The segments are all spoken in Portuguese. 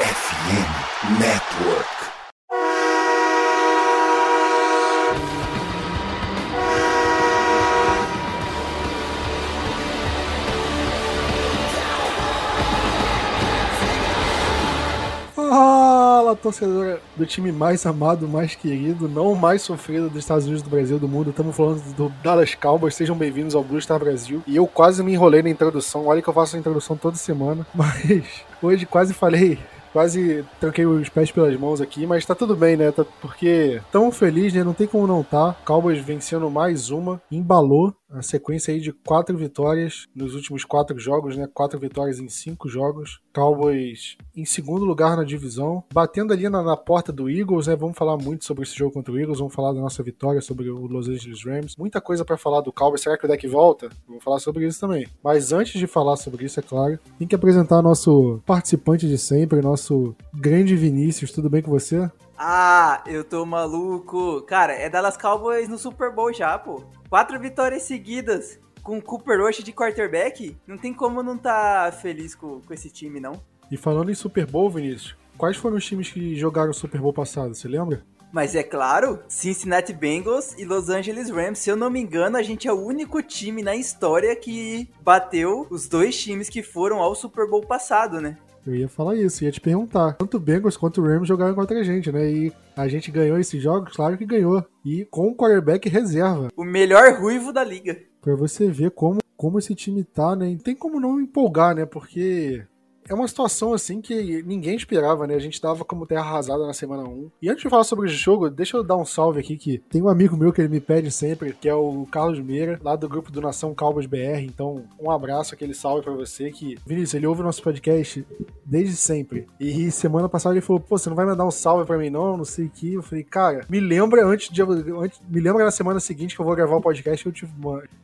FM Network. Fala, torcedora do time mais amado, mais querido, não mais sofrido dos Estados Unidos, do Brasil, do mundo. Estamos falando do Dallas Cowboys. Sejam bem-vindos ao Blue Star Brasil. E eu quase me enrolei na introdução. Olha que eu faço a introdução toda semana, mas hoje quase falei Quase troquei os pés pelas mãos aqui, mas tá tudo bem, né? Tá, porque tão feliz, né? Não tem como não tá. Cowboys vencendo mais uma, embalou a sequência aí de quatro vitórias nos últimos quatro jogos, né? Quatro vitórias em cinco jogos. Cowboys em segundo lugar na divisão, batendo ali na, na, porta do Eagles, né? Vamos falar muito sobre esse jogo contra o Eagles, vamos falar da nossa vitória sobre o Los Angeles Rams. Muita coisa para falar do Cowboys. Será que o deck volta? Vamos falar sobre isso também. Mas antes de falar sobre isso, é claro, tem que apresentar nosso participante de sempre, nosso grande Vinícius. Tudo bem com você? Ah, eu tô maluco. Cara, é Dallas Cowboys no Super Bowl já, pô. Quatro vitórias seguidas com o Cooper Rush de quarterback. Não tem como não tá feliz com, com esse time, não. E falando em Super Bowl, Vinícius, quais foram os times que jogaram o Super Bowl passado? Você lembra? Mas é claro, Cincinnati Bengals e Los Angeles Rams. Se eu não me engano, a gente é o único time na história que bateu os dois times que foram ao Super Bowl passado, né? Eu ia falar isso, ia te perguntar. Tanto o Bengals quanto o Rams jogaram contra a gente, né? E a gente ganhou esses jogos, claro que ganhou. E com o quarterback reserva. O melhor ruivo da liga. Pra você ver como, como esse time tá, né? E tem como não empolgar, né? Porque é uma situação assim que ninguém esperava, né? A gente tava como terra arrasada na semana 1. E antes de falar sobre o jogo, deixa eu dar um salve aqui que tem um amigo meu que ele me pede sempre, que é o Carlos Meira, lá do grupo do Nação Calvas BR. Então, um abraço, aquele salve para você que Vinícius, ele ouve o nosso podcast desde sempre. E semana passada ele falou: "Pô, você não vai mandar um salve para mim não, não sei o que". Eu falei: "Cara, me lembra antes de antes, me lembra na semana seguinte que eu vou gravar o podcast, eu te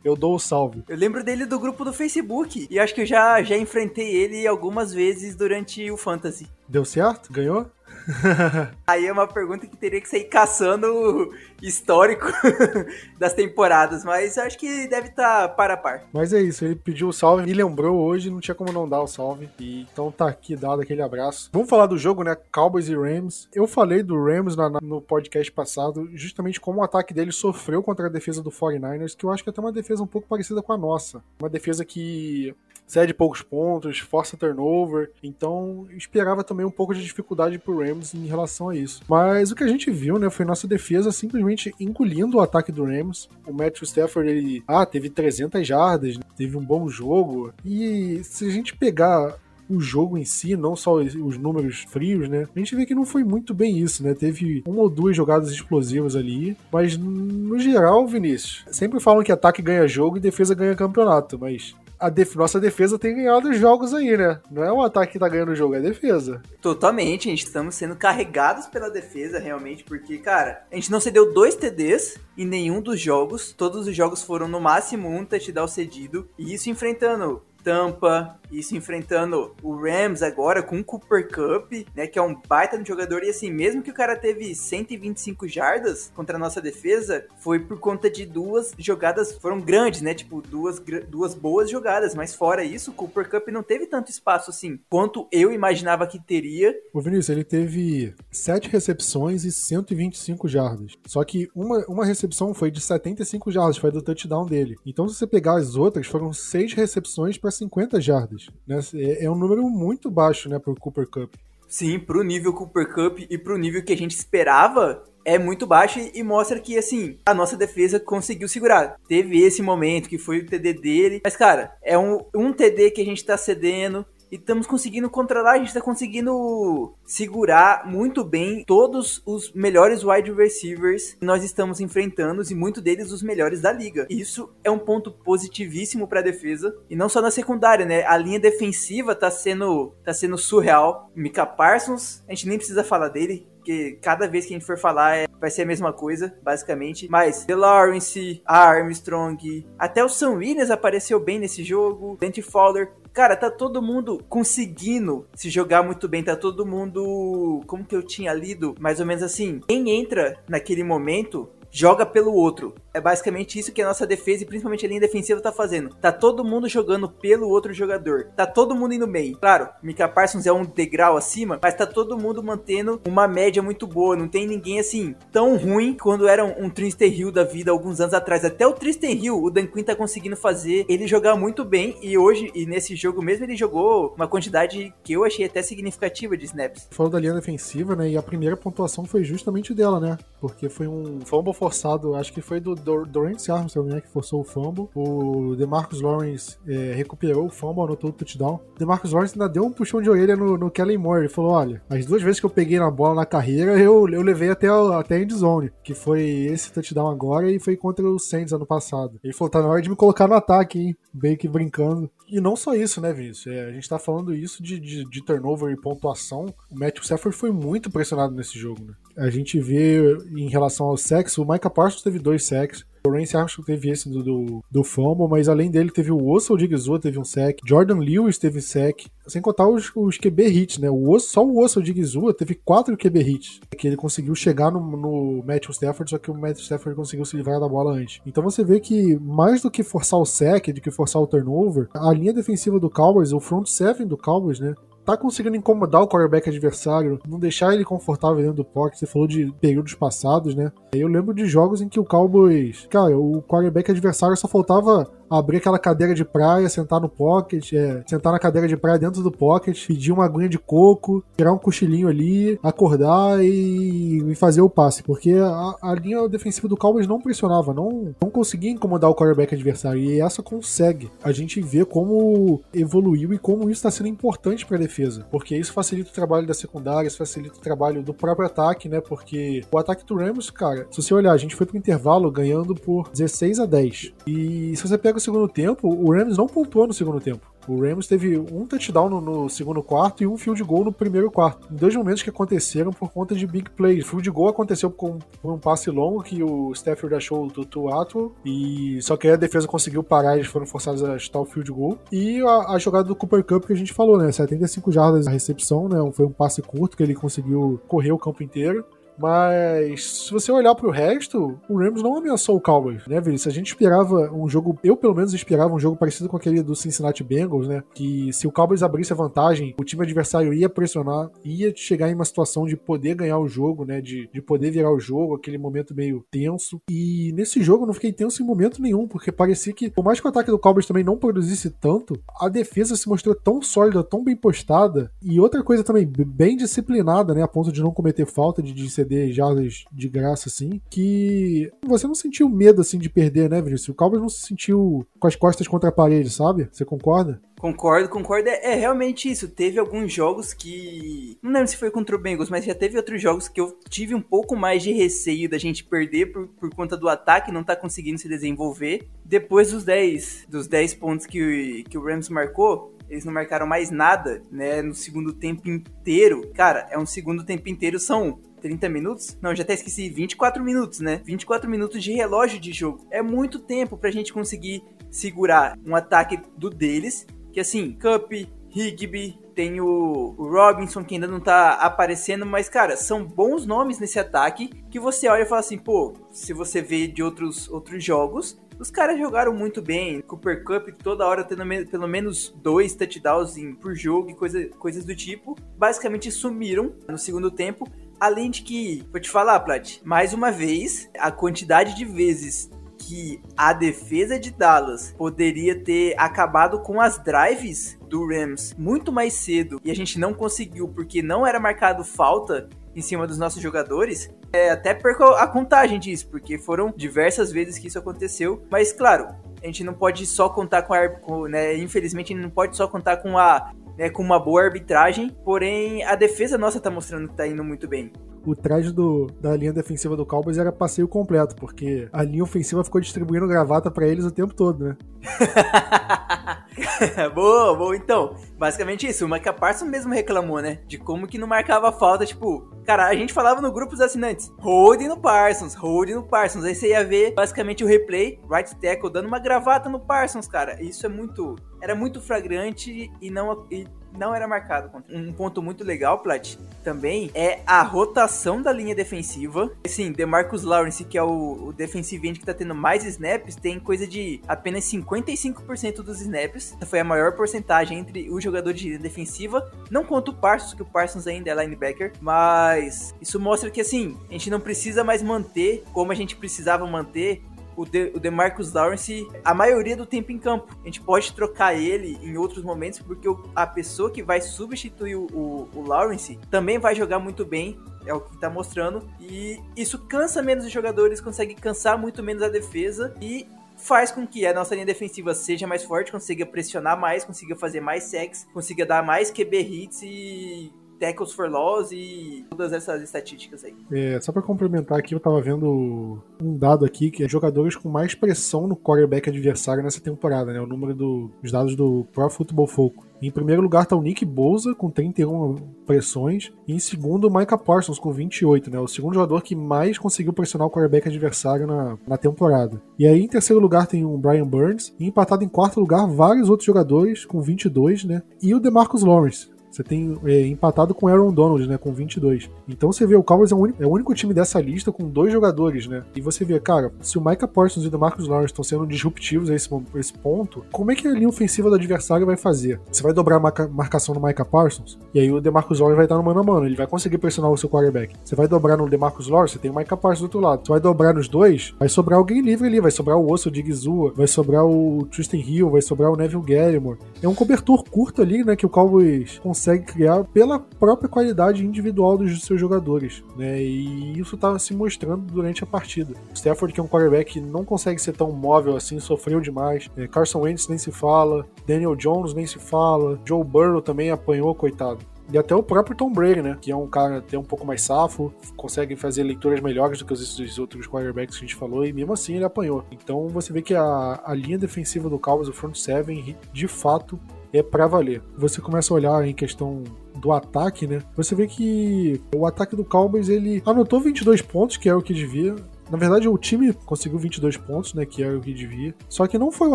eu dou o salve". Eu lembro dele do grupo do Facebook e acho que eu já já enfrentei ele algumas vezes durante o Fantasy. Deu certo? Ganhou? Aí é uma pergunta que teria que sair caçando o histórico das temporadas, mas acho que deve estar tá par a par. Mas é isso, ele pediu o salve, me lembrou hoje, não tinha como não dar o salve. E então tá aqui dado aquele abraço. Vamos falar do jogo, né? Cowboys e Rams. Eu falei do Rams na, no podcast passado, justamente como o ataque dele sofreu contra a defesa do 49ers, que eu acho que é até uma defesa um pouco parecida com a nossa. Uma defesa que cede poucos pontos, força turnover. Então, esperava também um pouco de dificuldade pro Rams em relação a isso. Mas o que a gente viu, né, foi nossa defesa simplesmente engolindo o ataque do Rams. O Matthew Stafford, ele, ah, teve 300 jardas, teve um bom jogo. E se a gente pegar o jogo em si, não só os números frios, né? A gente vê que não foi muito bem isso, né? Teve uma ou duas jogadas explosivas ali, mas no geral, Vinícius, sempre falam que ataque ganha jogo e defesa ganha campeonato, mas a def nossa defesa tem ganhado os jogos aí, né? Não é o ataque que tá ganhando o jogo, é a defesa. Totalmente, a gente estamos sendo carregados pela defesa, realmente, porque, cara, a gente não cedeu dois TDs em nenhum dos jogos. Todos os jogos foram no máximo um touchdown cedido. E isso enfrentando Tampa, isso enfrentando o Rams agora com o Cooper Cup, né, que é um baita de jogador e assim, mesmo que o cara teve 125 jardas contra a nossa defesa, foi por conta de duas jogadas, foram grandes, né, tipo, duas, duas boas jogadas, mas fora isso, o Cooper Cup não teve tanto espaço assim, quanto eu imaginava que teria. O Vinícius, ele teve 7 recepções e 125 jardas, só que uma, uma recepção foi de 75 jardas, foi do touchdown dele. Então, se você pegar as outras, foram 6 recepções para 50 jardas. Né? É, é um número muito baixo né, para o Cooper Cup. Sim, para o nível Cooper Cup e para o nível que a gente esperava, é muito baixo e mostra que, assim, a nossa defesa conseguiu segurar. Teve esse momento que foi o TD dele. Mas, cara, é um, um TD que a gente tá cedendo e estamos conseguindo controlar, a gente está conseguindo segurar muito bem todos os melhores wide receivers que nós estamos enfrentando e muito deles os melhores da liga. Isso é um ponto positivíssimo para a defesa e não só na secundária, né? A linha defensiva tá sendo tá sendo surreal. Mika Parsons, a gente nem precisa falar dele, porque cada vez que a gente for falar é, vai ser a mesma coisa, basicamente. Mas The Lawrence, Armstrong, até o Sam Williams apareceu bem nesse jogo, Dante Fowler. Cara, tá todo mundo conseguindo se jogar muito bem, tá todo mundo, como que eu tinha lido, mais ou menos assim, quem entra naquele momento joga pelo outro. É basicamente isso que a nossa defesa e principalmente a linha defensiva tá fazendo. Tá todo mundo jogando pelo outro jogador. Tá todo mundo indo bem. Claro, Mika Parsons é um degrau acima, mas tá todo mundo mantendo uma média muito boa. Não tem ninguém assim tão ruim quando era um, Tristan Hill da vida alguns anos atrás. Até o Tristan Hill, o Dan Quinn tá conseguindo fazer ele jogar muito bem e hoje e nesse jogo mesmo ele jogou uma quantidade que eu achei até significativa de snaps. Falou da linha defensiva, né? E a primeira pontuação foi justamente dela, né? Porque foi um fumble forçado, acho que foi do Dorrance Armstrong, né? Que forçou o fumble. O DeMarcus Lawrence é, recuperou o fumble, anotou o touchdown. DeMarcus Lawrence ainda deu um puxão de orelha no, no Kellen Moore. Ele falou: olha, as duas vezes que eu peguei na bola na carreira, eu, eu levei até, até a endzone. Que foi esse touchdown agora e foi contra o Saints ano passado. Ele falou: tá na hora de me colocar no ataque, hein? Meio que brincando. E não só isso, né, Vinícius? É, a gente tá falando isso de, de, de, turnover e pontuação. O Matthew Stafford foi muito pressionado nesse jogo, né? A gente vê em relação ao sexo, o Micah Parsons teve dois sacks. O Rance Armstrong teve esse do, do, do Fumble, mas além dele teve o Osso Odigizua, teve um sec. Jordan Lewis teve sec. Sem contar os, os QB hits, né? O Osso, só o Osso Odigizua teve quatro QB hits. Que ele conseguiu chegar no, no Matthew Stafford, só que o Matthew Stafford conseguiu se livrar da bola antes. Então você vê que mais do que forçar o sec, do que forçar o turnover, a linha defensiva do Cowboys, o front seven do Cowboys, né? Tá conseguindo incomodar o quarterback adversário, não deixar ele confortável dentro do pocket. Você falou de períodos passados, né? Eu lembro de jogos em que o Cowboys, cara, o quarterback adversário só faltava abrir aquela cadeira de praia, sentar no pocket, é, sentar na cadeira de praia dentro do pocket, pedir uma aguinha de coco, tirar um cochilinho ali, acordar e, e fazer o passe, porque a, a, linha defensiva do Cowboys não pressionava, não, não conseguia incomodar o quarterback adversário, e essa consegue. A gente vê como evoluiu e como isso está sendo importante para a defesa, porque isso facilita o trabalho da secundária, isso facilita o trabalho do próprio ataque, né, porque o ataque do Rams, cara, se você olhar, a gente foi pro intervalo ganhando por 16 a 10, e se você pega pega o segundo tempo, o Rams não pontuou no segundo tempo. O Rams teve um touchdown no, no, segundo quarto e um field goal no primeiro quarto. Em dois momentos que aconteceram por conta de big plays. O field goal aconteceu com, por um passe longo que o Stafford achou o Tutu Atwell e só que a defesa conseguiu parar, eles foram forçados a chutar o field goal. E a, a, jogada do Cooper Cup que a gente falou, né? 75 jardas a recepção, né? Foi um passe curto que ele conseguiu correr o campo inteiro. Mas se você olhar pro resto, o Rams não ameaçou o Cowboys, né, Vinícius? A gente esperava um jogo, eu pelo menos esperava um jogo parecido com aquele do Cincinnati Bengals, né? Que se o Cowboys abrisse a vantagem, o time adversário ia pressionar, ia chegar em uma situação de poder ganhar o jogo, né? De, de poder virar o jogo, aquele momento meio tenso. E nesse jogo eu não fiquei tenso em momento nenhum, porque parecia que, por mais que o ataque do Cowboys também não produzisse tanto, a defesa se mostrou tão sólida, tão bem postada. E outra coisa também, bem disciplinada, né? A ponto de não cometer falta, de, de ser ceder jardas de graça, assim, que você não sentiu medo, assim, de perder, né, Vinícius? O Cowboys não se sentiu com as costas contra a parede, sabe? Você concorda? Concordo, concordo. É, é, realmente isso. Teve alguns jogos que. Não lembro se foi contra o Bengals, mas já teve outros jogos que eu tive um pouco mais de receio da gente perder por, por conta do ataque não tá conseguindo se desenvolver. Depois dos 10, dos 10 pontos que, que o Rams marcou, eles não marcaram mais nada, né, no segundo tempo inteiro. Cara, é um segundo tempo inteiro, são 30 minutos? Não, já até esqueci, 24 minutos, né? 24 minutos de relógio de jogo. É muito tempo pra gente conseguir segurar um ataque do deles, que assim, Cup, Higby, tem o, Robinson que ainda não tá aparecendo, mas cara, são bons nomes nesse ataque que você olha e fala assim, pô, se você vê de outros outros jogos, os caras jogaram muito bem. Cooper Cup toda hora tendo pelo menos dois touchdowns por jogo e coisa, coisas do tipo. Basicamente sumiram no segundo tempo. Além de que, vou te falar, Plat, mais uma vez, a quantidade de vezes que a defesa de Dallas poderia ter acabado com as drives do Rams muito mais cedo e a gente não conseguiu porque não era marcado falta em cima dos nossos jogadores, é, até perco a contagem disso, porque foram diversas vezes que isso aconteceu. Mas, claro, a gente não pode só contar com a. Com, né, infelizmente, a gente não pode só contar com a. Né, com uma boa arbitragem, porém a defesa nossa tá mostrando que tá indo muito bem o traje do, da linha defensiva do Cowboys era passeio completo, porque a linha ofensiva ficou distribuindo gravata para eles o tempo todo, né? boa, boa. Então, Basicamente isso, o Micah Parsons mesmo reclamou, né? De como que não marcava falta, tipo, cara, a gente falava no grupo dos assinantes, holding no Parsons, holding no Parsons. Aí você ia ver basicamente o replay, right tackle, dando uma gravata no Parsons, cara. Isso é muito. Era muito flagrante e não. E não era marcado. Um ponto muito legal, Plat, também é a rotação da linha defensiva. Assim, DeMarcus Lawrence, que é o, o defensive end que tá tendo mais snaps, tem coisa de apenas 55% dos snaps. Foi a maior porcentagem entre os jogadores de linha defensiva. Não conta o Parsons, que o Parsons ainda é linebacker, mas isso mostra que assim, a gente não precisa mais manter como a gente precisava manter o, de, o DeMarcus Lawrence a maioria do tempo em campo. A gente pode trocar ele em outros momentos, porque o, a pessoa que vai substituir o, o, o Lawrence também vai jogar muito bem é o que tá mostrando. E isso cansa menos os jogadores, consegue cansar muito menos a defesa e faz com que a nossa linha defensiva seja mais forte, consiga pressionar mais, consiga fazer mais sacks, consiga dar mais QB hits e tackles for loss e todas essas estatísticas aí. É, só para complementar aqui, eu tava vendo um dado aqui que é jogadores com mais pressão no quarterback adversário nessa temporada, né? O número do, dos dados do Pro Football Focus. Em primeiro lugar tá o Nick Bouza com 31 pressões e em segundo o Micah Parsons com 28, né? O segundo jogador que mais conseguiu pressionar o quarterback adversário na, na temporada. E aí em terceiro lugar tem o Brian Burns e empatado em quarto lugar vários outros jogadores com 22, né? E o DeMarcus Lawrence você tem é, empatado com Aaron Donald, né, com 22. Então você vê, o Cowboys é o, único, é o, único, time dessa lista com dois jogadores, né? E você vê, cara, se o Micah Parsons e o Marcus Lawrence estão sendo disruptivos a esse, a esse, ponto, como é que a linha ofensiva do adversário vai fazer? Você vai dobrar a marca, marcação no Micah Parsons, e aí o DeMarcus Lawrence vai estar no mano a mano, ele vai conseguir pressionar o seu quarterback. Você vai dobrar no DeMarcus Lawrence, você tem o Micah Parsons do outro lado. Você vai dobrar nos dois, vai sobrar alguém livre ali, vai sobrar o Osso de Gizua, vai sobrar o Tristan Hill, vai sobrar o Neville Gallimore. É um cobertor curto ali, né, que o Cowboys consegue criar pela pela própria qualidade individual dos seus jogadores, né? E isso estava tá se mostrando durante a partida. Stafford, que é um quarterback que não consegue ser tão móvel assim, sofreu demais. É, Carson Wentz nem se fala, Daniel Jones nem se fala, Joe Burrow também apanhou, coitado. E até o próprio Tom Brady, né? Que é um cara até um pouco mais safo, consegue fazer leituras melhores do que os outros quarterbacks que a gente falou, e mesmo assim ele apanhou. Então você vê que a, a linha defensiva do Cowboys, o front seven, de fato é para valer. Você começa a olhar em questão do ataque, né? Você vê que o ataque do Cowboys ele anotou 22 pontos, que é o que devia. Na verdade, o time conseguiu 22 pontos, né? Que era o que devia. Só que não foi o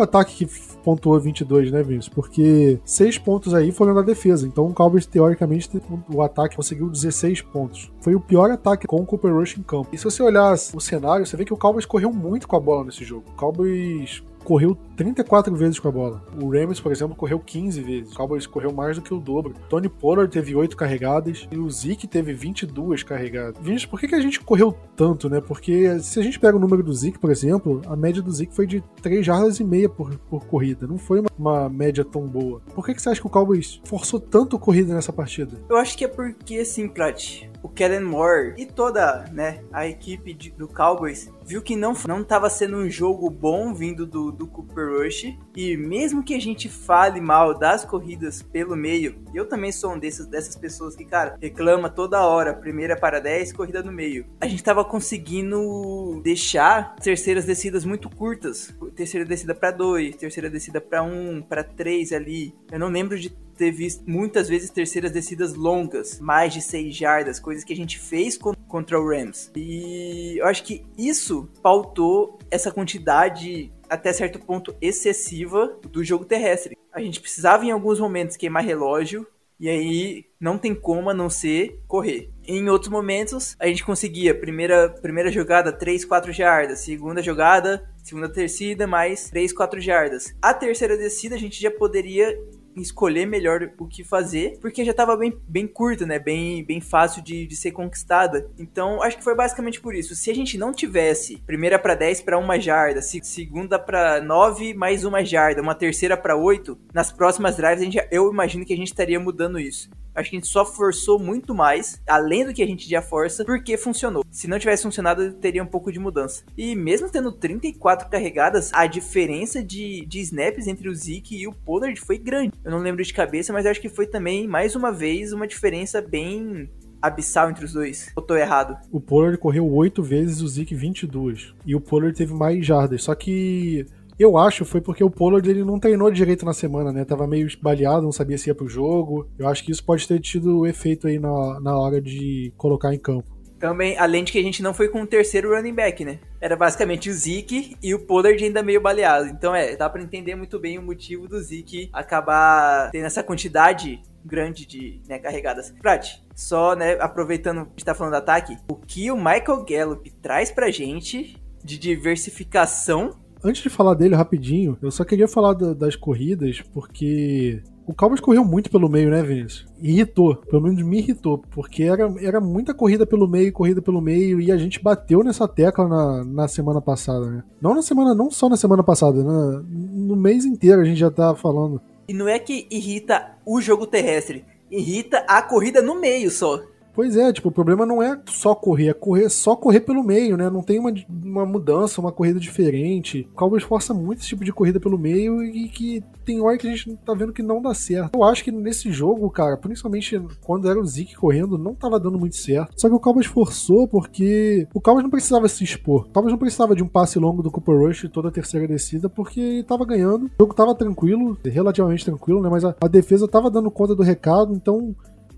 ataque que pontuou 22, né, Vinícius? Porque 6 pontos aí foram da defesa. Então o Cowboys, teoricamente, o ataque conseguiu 16 pontos. Foi o pior ataque com o Cooper Rush em campo. E se você olhar o cenário, você vê que o Cowboys correu muito com a bola nesse jogo. O Cowboys correu 34 vezes com a bola. O Rams, por exemplo, correu 15 vezes. O Cowboys correu mais do que o dobro. Tony Pollard teve 8 carregadas e o Zeke teve 22 carregadas. Vinícius, por que, que a gente correu tanto, né? Porque se a gente pega o número do Zeke, por exemplo, a média do Zeke foi de 3 jardas e meia por, por corrida. Não foi uma, uma média tão boa. Por que, que você acha que o Cowboys forçou tanto corrida nessa partida? Eu acho que é porque, assim, Prat, o Kellen Moore e toda né, a equipe de, do Cowboys viu que não não estava sendo um jogo bom vindo do, do Cooper Rush e mesmo que a gente fale mal das corridas pelo meio, eu também sou um desses, dessas pessoas que, cara, reclama toda hora, primeira para 10, corrida no meio. A gente estava conseguindo deixar terceiras descidas muito curtas, terceira descida para 2, terceira descida para 1, um, para 3 ali. Eu não lembro de ter visto muitas vezes terceiras descidas longas, mais de 6 jardas, coisas que a gente fez contra o Rams. E eu acho que isso pautou essa quantidade até certo ponto excessiva do jogo terrestre. A gente precisava em alguns momentos queimar relógio e aí não tem como a não ser correr. Em outros momentos, a gente conseguia primeira, primeira jogada 3, 4 jardas, segunda jogada, segunda descida mais 3, 4 jardas. A terceira descida a gente já poderia escolher melhor o que fazer, porque já estava bem, bem curta, né? Bem, bem fácil de, de ser conquistada. Então, acho que foi basicamente por isso. Se a gente não tivesse primeira para 10 para uma jarda, segunda para 9 mais uma jarda, uma terceira para 8, nas próximas drives gente, eu imagino que a gente estaria mudando isso. Acho que a gente só forçou muito mais, além do que a gente já força, porque funcionou. Se não tivesse funcionado, teria um pouco de mudança. E mesmo tendo 34 carregadas, a diferença de, de snaps entre o Zeke e o Pollard foi grande. Eu não lembro de cabeça, mas acho que foi também, mais uma vez, uma diferença bem abissal entre os dois? Eu tô errado? O Pollard correu 8 vezes, o Zeke 22. E o Pollard teve mais jardas. Só que Eu acho foi porque o Pollard ele não treinou direito na semana, né? Tava meio baleado, não sabia se ia pro jogo. Eu acho que isso pode ter tido efeito aí na, na hora de colocar em campo. Também, além de que a gente não foi com o terceiro running back, né? Era basicamente o Zeke e o Pollard ainda meio baleado. Então é, dá para entender muito bem o motivo do Zeke acabar tendo essa quantidade grande de né, carregadas. Prat, só né, aproveitando que está falando do ataque, o que o Michael Gallup traz pra gente de diversificação Antes de falar dele rapidinho, eu só queria falar da, das corridas, porque o Cowboys correu muito pelo meio, né, Vinícius? Irritou, pelo menos me irritou, porque era, era muita corrida pelo meio, corrida pelo meio, e a gente bateu nessa tecla na, na semana passada, né? Não na semana, não só na semana passada, né? no mês inteiro a gente já tá falando. E não é que irrita o jogo terrestre, irrita a corrida no meio só. Pois é, tipo, o problema não é só correr, é correr só correr pelo meio, né? Não tem uma, uma mudança, uma corrida diferente. O Cowboys força muito esse tipo de corrida pelo meio e que tem hora que a gente tá vendo que não dá certo. Eu acho que nesse jogo, cara, principalmente quando era o Zeke correndo, não tava dando muito certo. Só que o Cowboys forçou porque o Cowboys não precisava se expor. O Cowboys não precisava de um passe longo do Cooper Rush toda a terceira descida porque ele tava ganhando. O jogo tava tranquilo, relativamente tranquilo, né? Mas a, a defesa tava dando conta do recado, então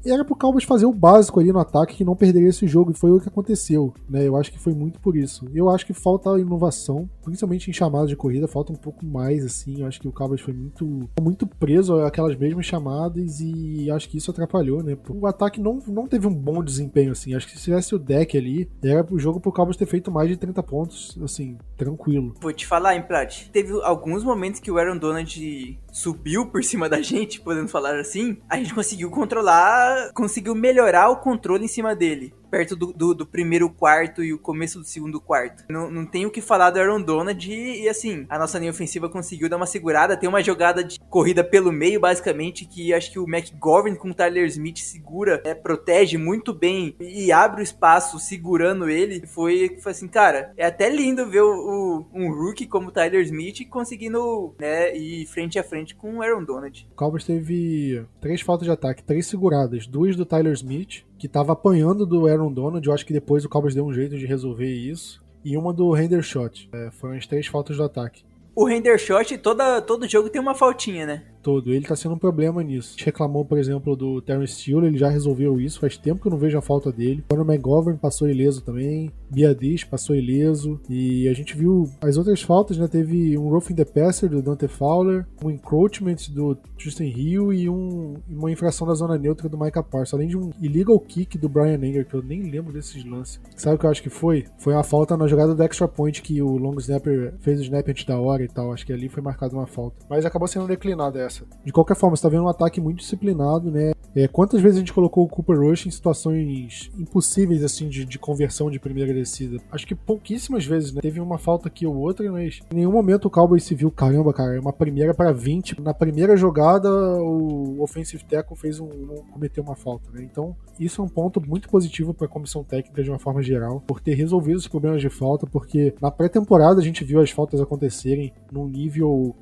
era pro Cowboys fazer o básico ali no ataque que não perderia esse jogo, e foi o que aconteceu, né? Eu acho que foi muito por isso. Eu acho que falta inovação, principalmente em chamadas de corrida, falta um pouco mais, assim. Eu acho que o Cowboys foi muito, muito preso àquelas mesmas chamadas e acho que isso atrapalhou, né? O ataque não, não teve um bom desempenho, assim. Acho que se tivesse o deck ali, era o jogo pro Cowboys ter feito mais de 30 pontos, assim, tranquilo. Vou te falar, hein, Prat? Teve alguns momentos que o Aaron Donald subiu por cima da gente, podendo falar assim, a gente conseguiu controlar, conseguiu melhorar o controle em cima dele perto do, do, do, primeiro quarto e o começo do segundo quarto. Não, não tem o que falar do Aaron Donald e, e, assim, a nossa linha ofensiva conseguiu dar uma segurada. Tem uma jogada de corrida pelo meio, basicamente, que acho que o McGovern com o Tyler Smith segura, é, protege muito bem e abre o espaço segurando ele. Foi, foi assim, cara, é até lindo ver o, o, um rookie como o Tyler Smith conseguindo né, ir frente a frente com o Aaron Donald. O Cowboys teve três faltas de ataque, três seguradas, duas do Tyler Smith que tava apanhando do Aaron Donald. Eu acho que depois o Cowboys deu um jeito de resolver isso. E uma do Hendershot. É, foram as três faltas do ataque. O Hendershot, toda, todo jogo tem uma faltinha, né? Todo. Ele tá sendo um problema nisso. A gente reclamou, por exemplo, do Terence Steele, ele já resolveu isso. Faz tempo que eu não vejo a falta dele. Quando o McGovern passou ileso também. Biadish passou ileso. E a gente viu as outras faltas, né? Teve um roughing the passer do Dante Fowler, um encroachment do Justin Hill e um, uma infração da zona neutra do Micah Parsons. Além de um illegal kick do Brian Anger, que eu nem lembro desses lances. Sabe o que eu acho que foi? Foi uma falta na jogada do extra point que o long snapper fez o snap antes da hora e tal. Acho que ali foi marcada uma falta. Mas acabou sendo declinada essa. De qualquer forma, você tá vendo um ataque muito disciplinado, né? É, quantas vezes a gente colocou o Cooper Rush em situações impossíveis, assim, de, de conversão de primeira descida? Acho que pouquíssimas vezes, né? Teve uma falta aqui ou outra, mas em nenhum momento o Cowboy se viu, caramba, cara, é uma primeira para 20. Na primeira jogada, o offensive tackle fez um, um cometeu uma falta, né? Então, isso é um ponto muito positivo para a comissão técnica de uma forma geral, por ter resolvido os problemas de falta, porque na pré-temporada a gente viu as faltas acontecerem num nível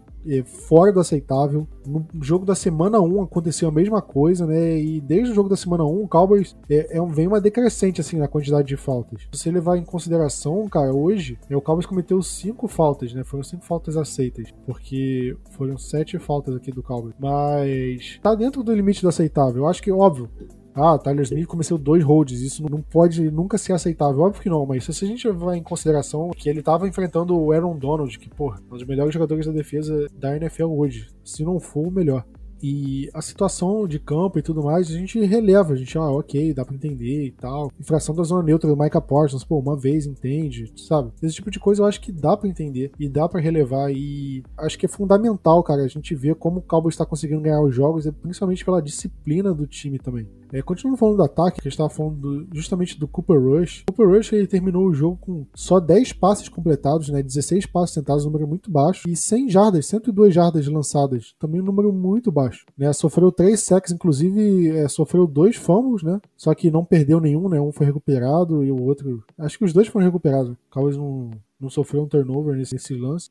fora do aceitável. No jogo da semana 1 aconteceu a mesma coisa, né? E desde o jogo da semana 1, o Cowboys é, é, vem uma decrescente assim na quantidade de faltas. Se você levar em consideração, cara, hoje é, o Cowboys cometeu cinco faltas, né? Foram cinco faltas aceitas, porque foram sete faltas aqui do Cowboys. Mas tá dentro do limite do aceitável. Eu acho que, óbvio, ah, Tyler Smith cometeu dois holds, isso não pode nunca ser aceitável. Óbvio que não, mas se a gente levar em consideração que ele estava enfrentando o Aaron Donald, que, pô, um dos melhores jogadores da defesa da NFL hoje, se não for o melhor. E a situação de campo e tudo mais, a gente releva, a gente, ah, ok, dá pra entender e tal. Infração da zona neutra do Micah Parsons, pô, uma vez entende, sabe? Esse tipo de coisa eu acho que dá para entender e dá para relevar. E acho que é fundamental, cara, a gente ver como o Cowboys está conseguindo ganhar os jogos, principalmente pela disciplina do time também. É, continuando falando do ataque, que a gente estava falando do, justamente do Cooper Rush. O Cooper Rush ele terminou o jogo com só 10 passes completados, né? 16 passes tentados, um número muito baixo. E 100 jardas, 102 jardas lançadas, também um número muito baixo. Né? Sofreu 3 sacks, inclusive é, sofreu dois fumbles, né? Só que não perdeu nenhum, né? Um foi recuperado e o outro. Acho que os dois foram recuperados. Talvez não, não sofreu um turnover nesse, nesse lance.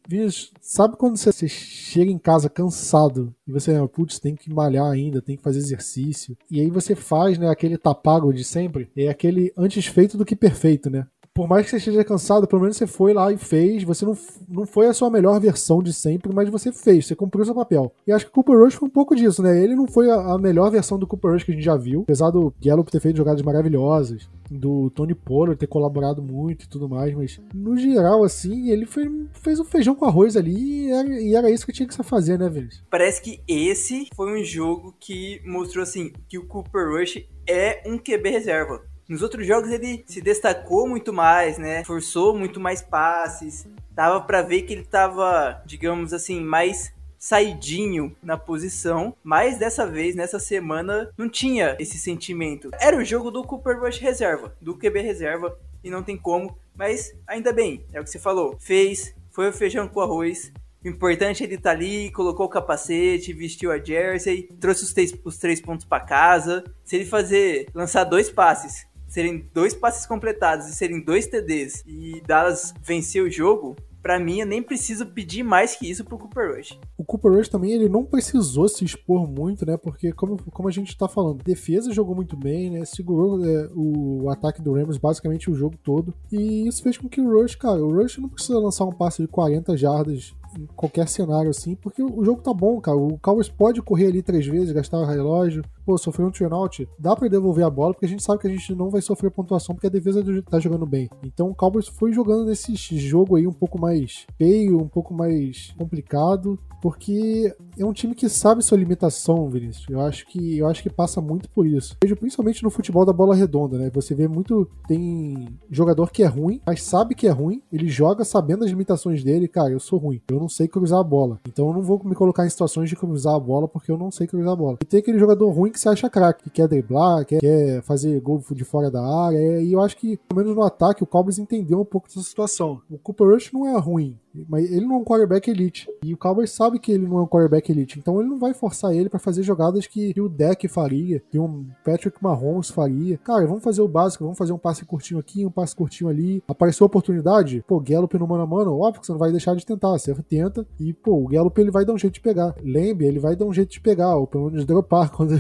Sabe quando você, você, chega em casa cansado e você, putz, tem que malhar ainda, tem que fazer exercício. E aí você faz, né, aquele tapago de sempre, é aquele antes feito do que perfeito, né? Por mais que você esteja cansado, pelo menos você foi lá e fez. Você não, não foi a sua melhor versão de sempre, mas você fez, você cumpriu seu papel. E acho que o Cooper Rush foi um pouco disso, né? Ele não foi a, a melhor versão do Cooper Rush que a gente já viu, apesar do Gallup ter feito jogadas maravilhosas, do Tony Pollard ter colaborado muito e tudo mais, mas no geral, assim, ele foi, fez um feijão com arroz ali e era, e era isso que tinha que se fazer, né, Vinícius? Parece que esse foi um jogo que mostrou, assim, que o Cooper Rush é um QB reserva. Nos outros jogos ele se destacou muito mais, né? Forçou muito mais passes. Dava para ver que ele tava, digamos assim, mais saidinho na posição, mas dessa vez, nessa semana, não tinha esse sentimento. Era o jogo do Cooper Rush reserva, do QB reserva, e não tem como, mas ainda bem, é o que você falou. Fez, foi o feijão com arroz, o importante é ele estar tá ali, colocou o capacete, vestiu a jersey, trouxe os três, os três pontos para casa. Se ele fazer, lançar dois passes serem dois passes completados e serem dois TDs e Dallas vencer o jogo, para mim eu nem preciso pedir mais que isso pro Cooper Rush. O Cooper Rush também ele não precisou se expor muito, né? Porque como, como a gente tá falando, defesa jogou muito bem, né? Segurou é, o ataque do Rams basicamente o jogo todo. E isso fez com que o Rush, cara, o Rush não precisa lançar um passe de 40 jardas em qualquer cenário assim, porque o jogo tá bom, cara. O Cowboys pode correr ali três vezes, gastar o relógio. Pô, sofreu um turnout, dá para devolver a bola, porque a gente sabe que a gente não vai sofrer pontuação porque a defesa tá jogando bem. Então o Cowboys foi jogando nesse jogo aí um pouco mais feio, um pouco mais complicado, porque é um time que sabe sua limitação, Vinícius. Eu acho que eu acho que passa muito por isso. Vejo principalmente no futebol da bola redonda, né? Você vê muito tem jogador que é ruim, mas sabe que é ruim, ele joga sabendo as limitações dele, cara, eu sou ruim. Eu não sei cruzar a bola. Então eu não vou me colocar em situações de cruzar a bola porque eu não sei cruzar a bola. E tem aquele jogador ruim que se acha craque, que quer driblar, quer, quer fazer gol de fora da área. E eu acho que, pelo menos no ataque, o Cowboys entendeu um pouco dessa situação. O Cooper Rush não é ruim, mas ele não é um quarterback elite. E o Cowboys sabe que ele não é um quarterback elite. Então ele não vai forçar ele para fazer jogadas que, o Deck faria, que um Patrick Mahomes faria. Cara, vamos fazer o básico, vamos fazer um passe curtinho aqui, um passe curtinho ali. Apareceu a oportunidade, pô, Gallup no mano a mano, óbvio que você não vai deixar de tentar. Você tenta e, pô, o Gallup ele vai dar um jeito de pegar. Lembre, ele vai dar um jeito de pegar, ou pelo menos dropar quando,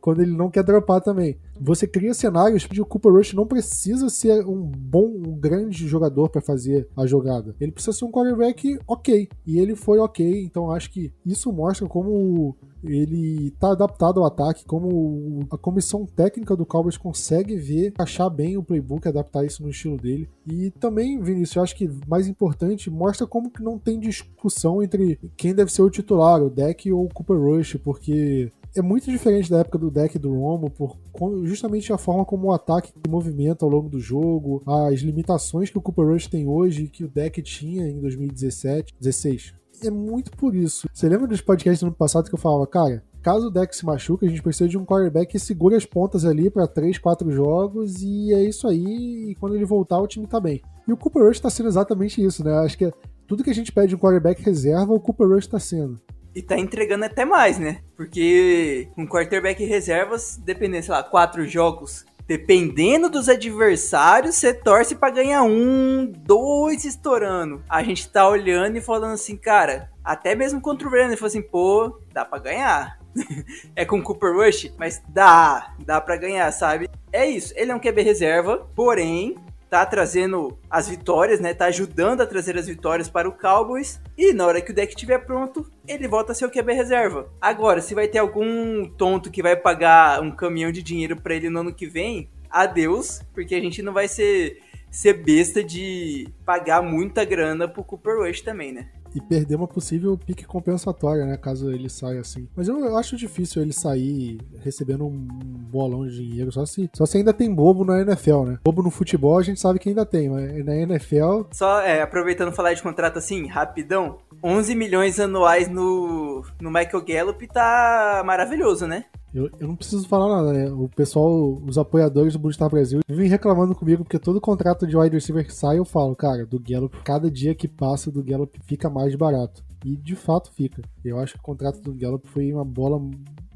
quando ele não quer dropar também. Você cria cenários de o Cooper Rush não precisa ser um bom, um grande jogador para fazer a jogada. Ele precisa ser um quarterback ok. E ele foi ok, então acho que isso mostra como ele está adaptado ao ataque, como a comissão técnica do Cowboys consegue ver, achar bem o playbook, adaptar isso no estilo dele. E também, Vinícius, eu acho que mais importante, mostra como que não tem discussão entre quem deve ser o titular, o Deck ou o Cooper Rush, porque é muito diferente da época do deck do Romo, por justamente a forma como o ataque movimenta ao longo do jogo, as limitações que o Cooper Rush tem hoje que o deck tinha em 2017, 16 é muito por isso. Você lembra dos podcasts do ano passado que eu falava, cara, caso o deck se machuque, a gente precisa de um quarterback que segure as pontas ali para 3, 4 jogos e é isso aí. E quando ele voltar, o time tá bem. E o Cooper Rush tá sendo exatamente isso, né? Acho que é tudo que a gente pede de um quarterback reserva, o Cooper Rush tá sendo. E tá entregando até mais, né? Porque um quarterback reservas, dependendo, sei lá, quatro jogos Dependendo dos adversários, você torce para ganhar um, dois estourando. A gente tá olhando e falando assim, cara, até mesmo contra o Brandon, falou assim, pô, dá para ganhar. é com Cooper Rush, mas dá, dá para ganhar, sabe? É isso, ele é um QB reserva, porém tá trazendo as vitórias, né? Tá ajudando a trazer as vitórias para o Cowboys. E na hora que o deck estiver pronto, ele volta a ser o QB reserva. Agora, se vai ter algum tonto que vai pagar um caminhão de dinheiro para ele no ano que vem, adeus, porque a gente não vai ser ser besta de pagar muita grana pro Cooper Rush também, né? E perder uma possível pique compensatória, né? Caso ele saia assim. Mas eu, eu, acho difícil ele sair recebendo um bolão de dinheiro, só se, só se ainda tem bobo na NFL, né? Bobo no futebol a gente sabe que ainda tem, mas na NFL. Só é, aproveitando falar de contrato assim, rapidão. 11 milhões anuais no, no Michael Gallup tá maravilhoso, né? Eu, eu não preciso falar nada, né? O pessoal, os apoiadores do Bullstar Brasil, vivem reclamando comigo porque todo contrato de wide receiver que sai, eu falo, cara, do Gallup, cada dia que passa do Gallup fica mais barato. E de fato fica. Eu acho que o contrato do Gallup foi uma bola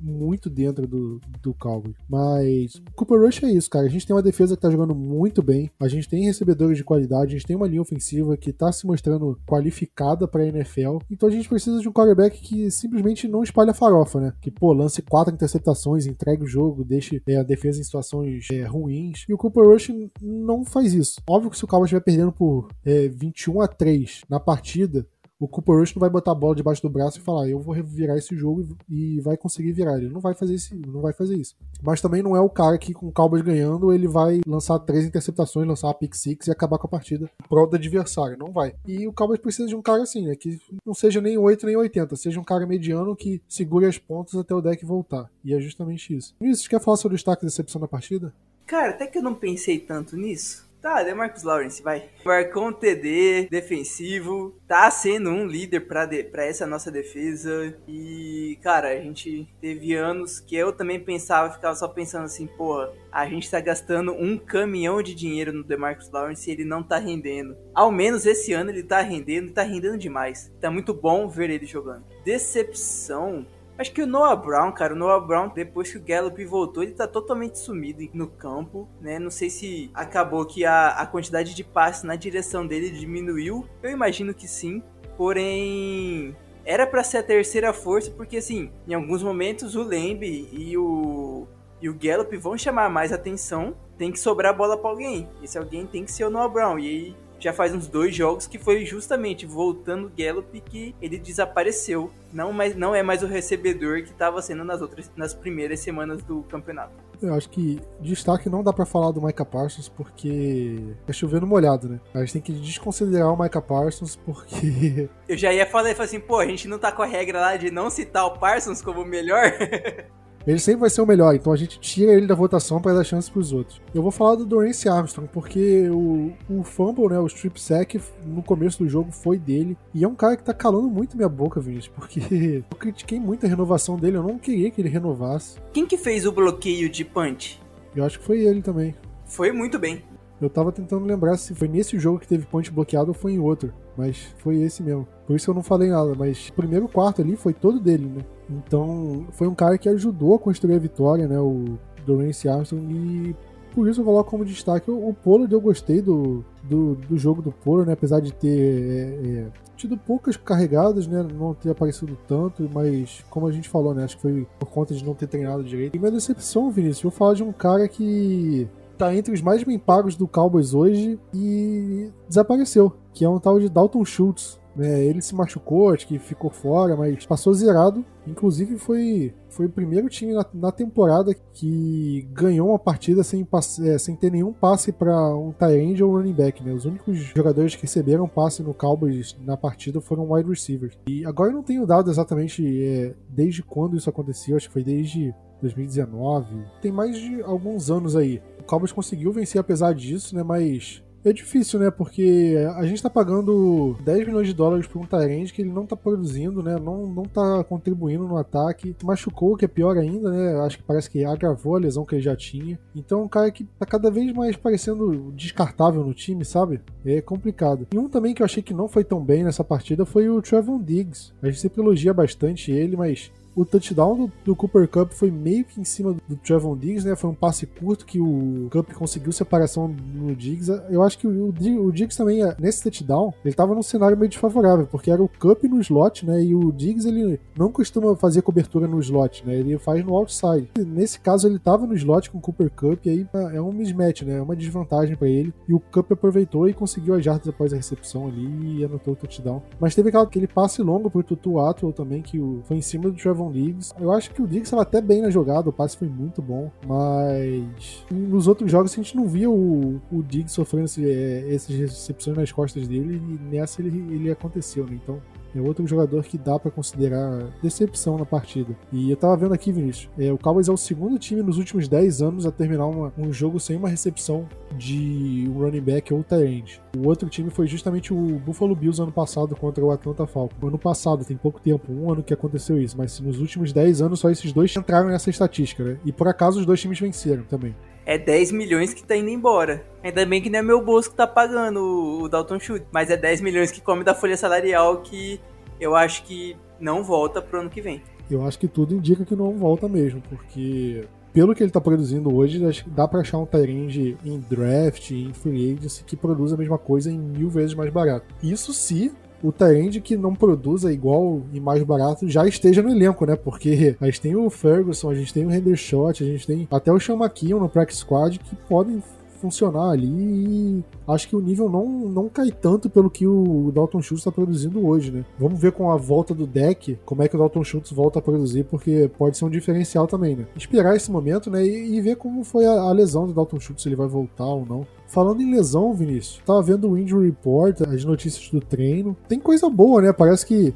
muito dentro do, do Cowboys. Mas Cooper Rush é isso, cara. A gente tem uma defesa que tá jogando muito bem. A gente tem recebedores de qualidade. A gente tem uma linha ofensiva que tá se mostrando qualificada pra NFL. Então a gente precisa de um quarterback que simplesmente não espalha farofa, né? Que, pô, lance quatro interceptações, entregue o jogo, deixe é, a defesa em situações é, ruins. E o Cooper Rush não faz isso. Óbvio que se o Cowboys estiver perdendo por é, 21 a 3 na partida, o Cooper Rush não vai botar a bola debaixo do braço e falar, eu vou virar esse jogo e vai conseguir virar. Ele não vai fazer isso, não vai fazer isso. Mas também não é o cara que com o Cowboys ganhando, ele vai lançar três interceptações, lançar uma pick six e acabar com a partida pro do adversário. Não vai. E o Cowboys precisa de um cara assim, né, que não seja nem 8 nem 80, seja um cara mediano que segure as pontas até o deck voltar. E é justamente isso. Vinícius, você quer falar sobre o destaque e decepção da partida? Cara, até que eu não pensei tanto nisso. Tá, Demarcus Lawrence, vai. Marcou um TD defensivo, tá sendo um líder pra, de, pra essa nossa defesa. E, cara, a gente teve anos que eu também pensava, ficava só pensando assim, pô, a gente tá gastando um caminhão de dinheiro no Demarcus Lawrence e ele não tá rendendo. Ao menos esse ano ele tá rendendo tá rendendo demais. Tá muito bom ver ele jogando. Decepção, Acho que o Noah Brown, cara, o Noah Brown, depois que o Gallup voltou, ele tá totalmente sumido no campo, né? Não sei se acabou que a, a quantidade de passes na direção dele diminuiu. Eu imagino que sim. Porém, era para ser a terceira força, porque assim, em alguns momentos o Lembe e o, e o Gallup vão chamar mais atenção. Tem que sobrar a bola para alguém. Esse alguém tem que ser o Noah Brown. E aí já faz uns dois jogos que foi justamente voltando o Gallup que ele desapareceu. Não, mais, não é mais o recebedor que estava sendo nas outras nas primeiras semanas do campeonato. Eu acho que destaque não dá para falar do Micah Parsons porque é chovendo molhado, né? A gente tem que desconsiderar o Micah Parsons porque. Eu já ia falar, assim, pô, a gente não tá com a regra lá de não citar o Parsons como o melhor. Ele sempre vai ser o melhor, então a gente tira ele da votação para dar chance para os outros. Eu vou falar do Dorance Armstrong, porque o, o fumble, né, o strip sack, no começo do jogo foi dele. E é um cara que tá calando muito minha boca, Vinícius, porque eu critiquei muito a renovação dele, eu não queria que ele renovasse. Quem que fez o bloqueio de punch? Eu acho que foi ele também. Foi muito bem. Eu tava tentando lembrar se foi nesse jogo que teve punch bloqueado ou foi em outro, mas foi esse mesmo. Por isso eu não falei nada, mas o primeiro quarto ali foi todo dele, né? Então, foi um cara que ajudou a construir a vitória, né? O Dorance Armstrong. E por isso eu coloco como destaque o, o. Eu gostei do, do, do jogo do Pollard, né? Apesar de ter é, é, tido poucas carregadas, né? Não ter aparecido tanto, mas como a gente falou, né? Acho que foi por conta de não ter treinado direito. E minha decepção, Vinícius, eu vou falar de um cara que tá entre os mais bem pagos do Cowboys hoje e desapareceu, que é um tal de Dalton Schultz. É, ele se machucou, acho que ficou fora, mas passou zerado. Inclusive foi, foi o primeiro time na, na temporada que ganhou uma partida sem, é, sem ter nenhum passe para um tight ou running back. Né? Os únicos jogadores que receberam passe no Cowboys na partida foram wide receivers. E agora eu não tenho dado exatamente é, desde quando isso aconteceu, acho que foi desde 2019. Tem mais de alguns anos aí. O Cowboys conseguiu vencer apesar disso, né? Mas é difícil, né? Porque a gente tá pagando 10 milhões de dólares por um Tyrande que ele não tá produzindo, né? Não, não tá contribuindo no ataque. Machucou, que é pior ainda, né? Acho que parece que agravou a lesão que ele já tinha. Então, um cara que tá cada vez mais parecendo descartável no time, sabe? É complicado. E um também que eu achei que não foi tão bem nessa partida foi o Trevon Diggs. A gente sempre elogia bastante ele, mas o touchdown do, do, Cooper Cup foi meio que em cima do Trevon Diggs, né? Foi um passe curto que o Cup conseguiu separação no Diggs. Eu acho que o, o Diggs também, nesse touchdown, ele tava num cenário meio desfavorável, porque era o Cup no slot, né? E o Diggs, ele não costuma fazer cobertura no slot, né? Ele faz no outside. Nesse caso, ele tava no slot com o Cooper Cup, e aí é um mismatch, né? É uma desvantagem para ele. E o Cup aproveitou e conseguiu as jardas após a recepção ali e anotou o touchdown. Mas teve aquele passe longo pro Tutu Atwell também, que foi em cima do Trevon Diggs. Eu acho que o Diggs estava até bem na jogada, o passe foi muito bom, mas nos outros jogos a gente não via o, o Diggs sofrendo esse, é, essas recepções nas costas dele e nessa ele, ele aconteceu, né? Então é outro jogador que dá para considerar decepção na partida. E eu tava vendo aqui, Vinícius, é, o Cowboys é o segundo time nos últimos 10 anos a terminar uma, um jogo sem uma recepção de um running back ou tight O outro time foi justamente o Buffalo Bills ano passado contra o Atlanta Falcons. Ano passado, tem pouco tempo, um ano que aconteceu isso, mas nos últimos 10 anos só esses dois entraram nessa estatística, né? E por acaso os dois times venceram também é 10 milhões que tá indo embora. Ainda bem que não é meu bolso que tá pagando o Dalton Schultz, mas é 10 milhões que come da folha salarial que eu acho que não volta pro ano que vem. Eu acho que tudo indica que não volta mesmo, porque pelo que ele tá produzindo hoje, dá pra achar um Tyrande em draft, em free agency, que produz a mesma coisa em mil vezes mais barato. Isso se o Tyrande que não produza igual e mais barato já esteja no elenco, né? Porque a gente tem o Ferguson, a gente tem o Hendershot, a gente tem até o Chamaquinho no Practice Squad que podem funcionar ali e acho que o nível não, não cai tanto pelo que o Dalton Schultz está produzindo hoje, né? Vamos ver com a volta do deck como é que o Dalton Schultz volta a produzir, porque pode ser um diferencial também, né? Esperar esse momento, né? E, e ver como foi a, a, lesão do Dalton Schultz, se ele vai voltar ou não. Falando em lesão, Vinícius, tava vendo o injury report, as notícias do treino. Tem coisa boa, né? Parece que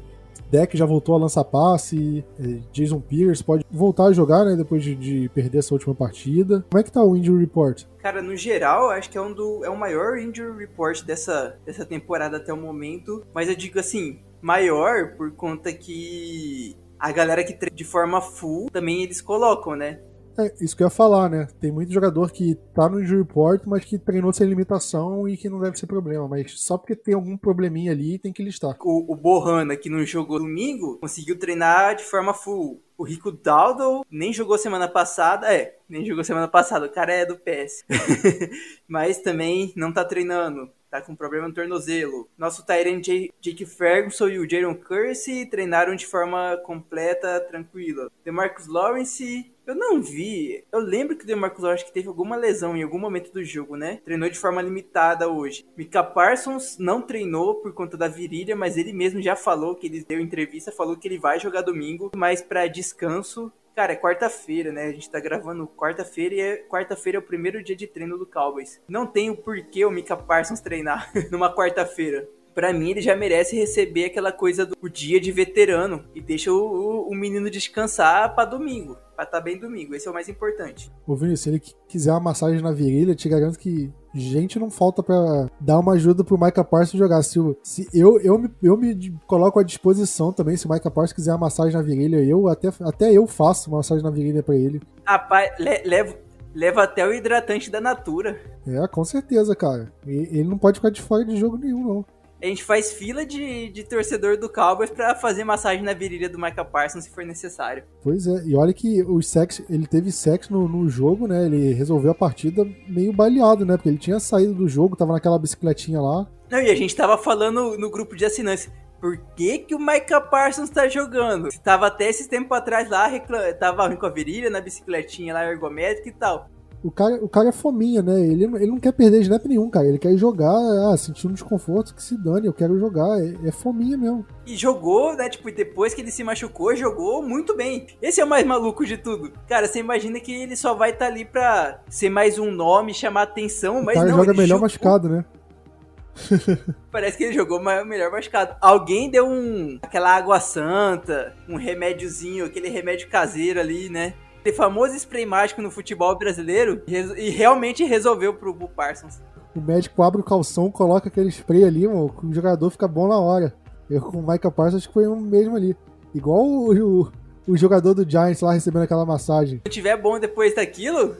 Deck já voltou a lançar passe, é, Jason Pierce pode voltar a jogar, né, depois de, de, perder essa última partida. Como é que tá o injury report? Cara, no geral, acho que é um do é o maior injury report dessa, dessa temporada até o momento, mas eu digo assim, maior por conta que a galera que treina de forma full também eles colocam, né? É, isso que eu ia falar, né? Tem muito jogador que tá no injury report, mas que treinou sem limitação e que não deve ser problema. Mas só porque tem algum probleminha ali, tem que listar. O, o Bohana, que não jogou domingo, conseguiu treinar de forma full. O Rico Daldo nem jogou semana passada. É, nem jogou semana passada. O cara é do PS. mas também não tá treinando tá com problema no tornozelo. Nosso Tyrant Jake Ferguson e o Jaron Curse treinaram de forma completa, tranquila. DeMarcus Lawrence eu não vi. Eu lembro que o DeMarcus Lawrence que teve alguma lesão em algum momento do jogo, né? Treinou de forma limitada hoje. Mika Parsons não treinou por conta da virilha, mas ele mesmo já falou que ele deu entrevista, falou que ele vai jogar domingo, mas para descanso. Cara, é quarta-feira, né? A gente tá gravando quarta-feira e é, quarta-feira é o primeiro dia de treino do Cowboys. Não tem porquê o Mika Parsons treinar numa quarta-feira para mim ele já merece receber aquela coisa do dia de veterano e deixa o, o, o menino descansar para domingo, estar tá bem domingo. Esse é o mais importante. Ô Vinícius, se ele quiser uma massagem na virilha, te garanto que gente não falta para dar uma ajuda pro Micah Parsons jogar. Se, se eu, eu, me, eu me coloco à disposição também, se o Micah Parsons quiser uma massagem na virilha, eu até, até eu faço uma massagem na virilha para ele. Rapaz, le, levo Leva até o hidratante da Natura. É, com certeza, cara. ele não pode ficar de fora de jogo nenhum, não a gente faz fila de, de torcedor do Cowboys para fazer massagem na virilha do Michael Parsons se for necessário. Pois é, e olha que o sexo, ele teve sexo no, no jogo, né? Ele resolveu a partida meio baleado, né? Porque ele tinha saído do jogo, tava naquela bicicletinha lá. Não, e a gente tava falando no grupo de assinantes. Por que, que o Micah Parsons tá jogando? Tava até esse tempo atrás lá, reclam... tava ruim com a virilha, na bicicletinha lá ergométrica e tal. O cara, o cara é fominha, né? Ele, ele não quer perder snap nenhum, cara. Ele quer jogar, ah, sentir um desconforto, que se dane, eu quero jogar. É, é fominha mesmo. E jogou, né? Tipo, depois que ele se machucou, jogou muito bem. Esse é o mais maluco de tudo. Cara, você imagina que ele só vai estar tá ali pra ser mais um nome, chamar atenção, mas o cara não, joga melhor jogou... machucado, né? Parece que ele jogou melhor machucado. Alguém deu um aquela água santa, um remédiozinho, aquele remédio caseiro ali, né? Tem famoso spray mágico no futebol brasileiro e realmente resolveu pro, pro Parsons. O médico abre o calção, coloca aquele spray ali, mano, o jogador fica bom na hora. Eu com o Michael Parsons acho que foi o mesmo ali. Igual o, o, o, jogador do Giants lá recebendo aquela massagem. Se tiver bom depois daquilo,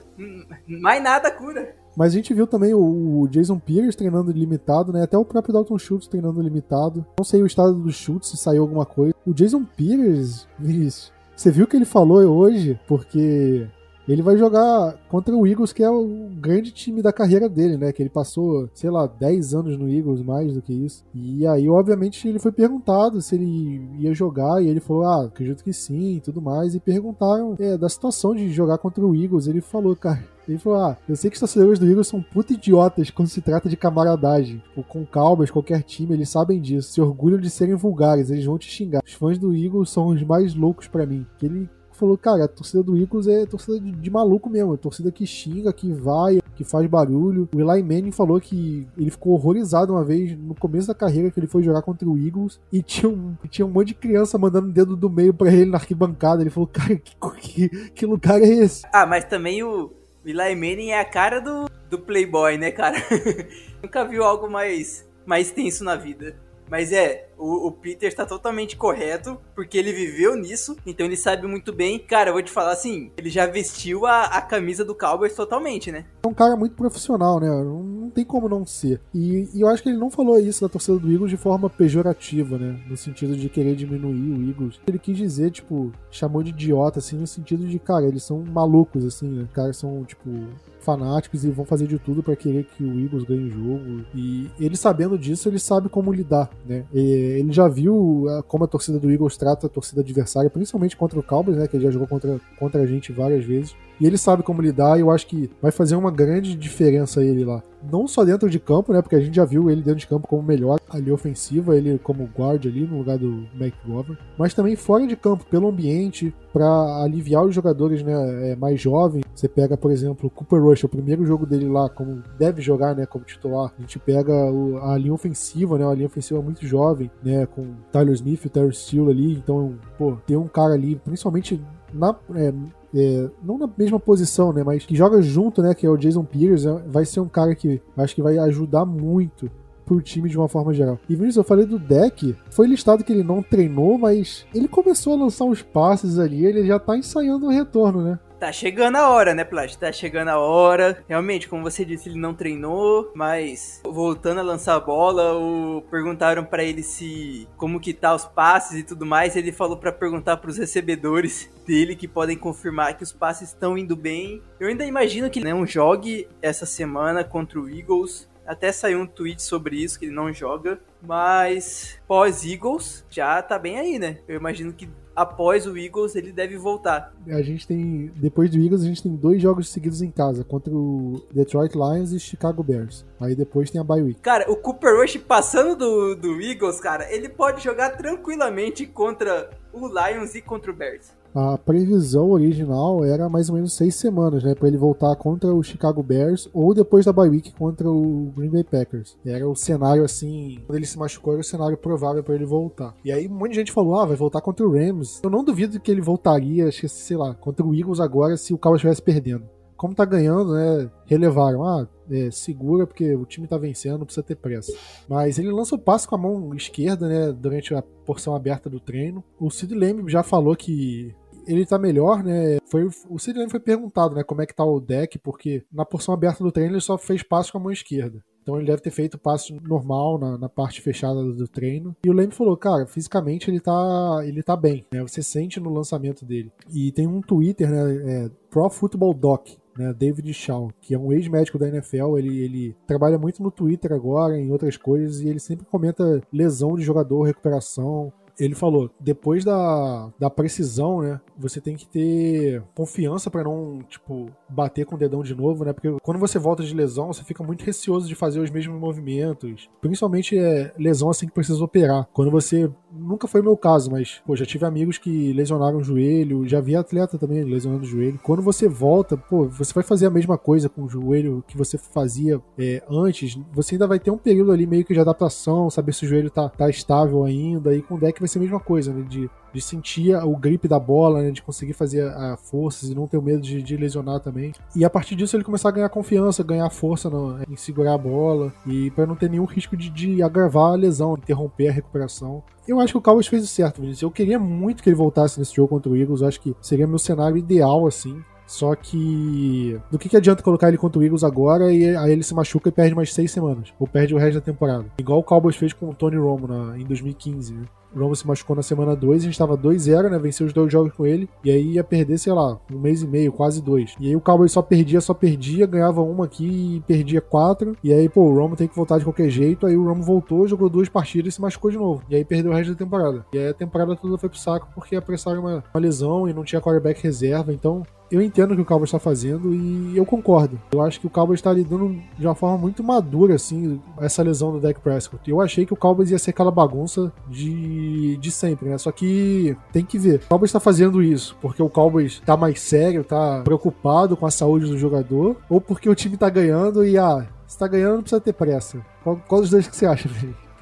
mais nada cura. Mas a gente viu também o, o Jason Pierce treinando limitado, né? Até o próprio Dalton Schultz treinando limitado. Não sei o estado do Schultz, se saiu alguma coisa. O Jason Pierce, Vinícius, você viu o que ele falou hoje? Porque ele vai jogar contra o Eagles, que é o grande time da carreira dele, né? Que ele passou, sei lá, 10 anos no Eagles, mais do que isso. E aí, obviamente, ele foi perguntado se ele ia jogar, e ele falou, ah, acredito que sim, e tudo mais. E perguntaram é, da situação de jogar contra o Eagles. Ele falou, cara, ele falou: Ah, eu sei que os torcedores do Eagles são puta idiotas quando se trata de camaradagem. Tipo, com calmas, qualquer time, eles sabem disso. Se orgulham de serem vulgares, eles vão te xingar. Os fãs do Eagles são os mais loucos para mim. Que ele falou, cara, a torcida do Eagles é torcida de, de, maluco mesmo, é torcida que xinga, que vai, que faz barulho. O Eli Manning falou que ele ficou horrorizado uma vez no começo da carreira que ele foi jogar contra o Eagles e tinha um, tinha um monte de criança mandando o dedo do meio para ele na arquibancada. Ele falou, cara, que, que, que lugar é esse? Ah, mas também o Eli Manning é a cara do, do Playboy, né, cara? Nunca viu algo mais, mais tenso na vida. Mas é, o, o, Peter está totalmente correto, porque ele viveu nisso, então ele sabe muito bem. Cara, eu vou te falar assim, ele já vestiu a, a camisa do Cowboys totalmente, né? É um cara muito profissional, né? Não tem como não ser. E, e, eu acho que ele não falou isso da torcida do Eagles de forma pejorativa, né? No sentido de querer diminuir o Eagles. Ele quis dizer, tipo, chamou de idiota, assim, no sentido de, cara, eles são malucos, assim, né? Caras são, tipo, fanáticos e vão fazer de tudo para querer que o Eagles ganhe o jogo. E ele sabendo disso, ele sabe como lidar, né? ele já viu ah, como a torcida do Eagles trata a torcida adversária, principalmente contra o Cowboys, né? Que ele já jogou contra, contra a gente várias vezes. E ele sabe como lidar e eu acho que vai fazer uma grande diferença ele lá. Não só dentro de campo, né? Porque a gente já viu ele dentro de campo como melhor ali ofensiva, ele como guard ali no lugar do McGovern, mas também fora de campo, pelo ambiente, para aliviar os jogadores né, é, mais jovens. Você pega, por exemplo, o Cooper Rush, o primeiro jogo dele lá, como deve jogar, né, como titular. A gente pega a linha ofensiva, né, a linha ofensiva muito jovem, né, com Tyler Smith o Terry Steele ali. Então, pô, ter um cara ali, principalmente na, é, é, não na mesma posição, né, mas que joga junto, né, que é o Jason Peters, é, vai ser um cara que acho que vai ajudar muito pro time de uma forma geral. E Vinícius, eu falei do deck, foi listado que ele não treinou, mas ele começou a lançar uns passes ali, ele já tá ensaiando o retorno, né? Tá chegando a hora, né, Plat? Tá chegando a hora. Realmente, como você disse, ele não treinou, mas voltando a lançar a bola, o... perguntaram para ele se como que tá os passes e tudo mais. Ele falou para perguntar para os recebedores dele que podem confirmar que os passes estão indo bem. Eu ainda imagino que não jogue essa semana contra o Eagles. Até saiu um tweet sobre isso, que ele não joga. Mas pós-Eagles já tá bem aí, né? Eu imagino que após o Eagles ele deve voltar. A gente tem. Depois do Eagles, a gente tem dois jogos seguidos em casa, contra o Detroit Lions e Chicago Bears. Aí depois tem a bye week. Cara, o Cooper Rush passando do, do Eagles, cara, ele pode jogar tranquilamente contra o Lions e contra o Bears. A previsão original era mais ou menos seis semanas, né? Pra ele voltar contra o Chicago Bears ou depois da bye week contra o Green Bay Packers. Era o cenário assim, quando ele se machucou, era o cenário provável para ele voltar. E aí um monte de gente falou: ah, vai voltar contra o Rams. Eu não duvido que ele voltaria, acho que, sei lá, contra o Eagles agora se o Cowboys estivesse perdendo. Como tá ganhando, né? Relevaram. Ah, é, segura porque o time tá vencendo, não precisa ter pressa. Mas ele lança o passe com a mão esquerda, né? Durante a porção aberta do treino. O Sid Lamb já falou que ele tá melhor, né? Foi, o Sid foi perguntado, né, como é que tá o deck, porque na porção aberta do treino ele só fez passo com a mão esquerda. Então ele deve ter feito passo normal na, na parte fechada do, do, treino. E o Leme falou, cara, fisicamente ele tá, ele tá bem, né? Você sente no lançamento dele. E tem um Twitter, né? É, Pro Football Doc, né, David Shaw, que é um ex-médico da NFL, ele, ele trabalha muito no Twitter agora, em outras coisas, e ele sempre comenta lesão de jogador, recuperação, ele falou, depois da, da precisão, né, você tem que ter confiança para não, tipo, bater com o dedão de novo, né? Porque quando você volta de lesão, você fica muito receoso de fazer os mesmos movimentos. Principalmente é, lesão assim que precisa operar. Quando você. Nunca foi meu caso, mas, pô, já tive amigos que lesionaram o joelho, já vi atleta também lesionando o joelho. Quando você volta, pô, você vai fazer a mesma coisa com o joelho que você fazia é, antes, você ainda vai ter um período ali meio que de adaptação, saber se o joelho tá, tá estável ainda, e com o deck vai ser a mesma coisa, né? De de sentir o grip da bola, né, de conseguir fazer a, forças e não ter o medo de, de, lesionar também. E a partir disso ele começar a ganhar confiança, ganhar força no, em segurar a bola e para não ter nenhum risco de, de agravar a lesão, interromper a recuperação. Eu acho que o Cowboys fez o certo, Vinícius. Eu queria muito que ele voltasse nesse jogo contra o Eagles. Eu acho que seria meu cenário ideal, assim. Só que. Do que, que adianta colocar ele contra o Eagles agora e aí ele se machuca e perde mais seis semanas? Ou perde o resto da temporada? Igual o Cowboys fez com o Tony Romo na, em 2015, né? O Romo se machucou na semana 2, a gente tava 2-0, né? Venceu os dois jogos com ele. E aí ia perder, sei lá, um mês e meio, quase dois. E aí o Cowboys só perdia, só perdia, ganhava uma aqui e perdia quatro. E aí, pô, o Romo tem que voltar de qualquer jeito. Aí o Romo voltou, jogou duas partidas e se machucou de novo. E aí perdeu o resto da temporada. E aí a temporada toda foi pro saco porque apressaram uma, uma lesão e não tinha quarterback reserva. Então, eu entendo o que o Cowboys está fazendo e eu concordo. Eu acho que o Cowboys está lidando de uma forma muito madura, assim, essa lesão do Dak Prescott. Eu achei que o Cowboys ia ser aquela bagunça de, de sempre, né? Só que tem que ver. O Cowboys está fazendo isso porque o Cowboys está mais sério, está preocupado com a saúde do jogador, ou porque o time está ganhando e, ah, se tá ganhando não precisa ter pressa. Qual, qual dos dois que você acha,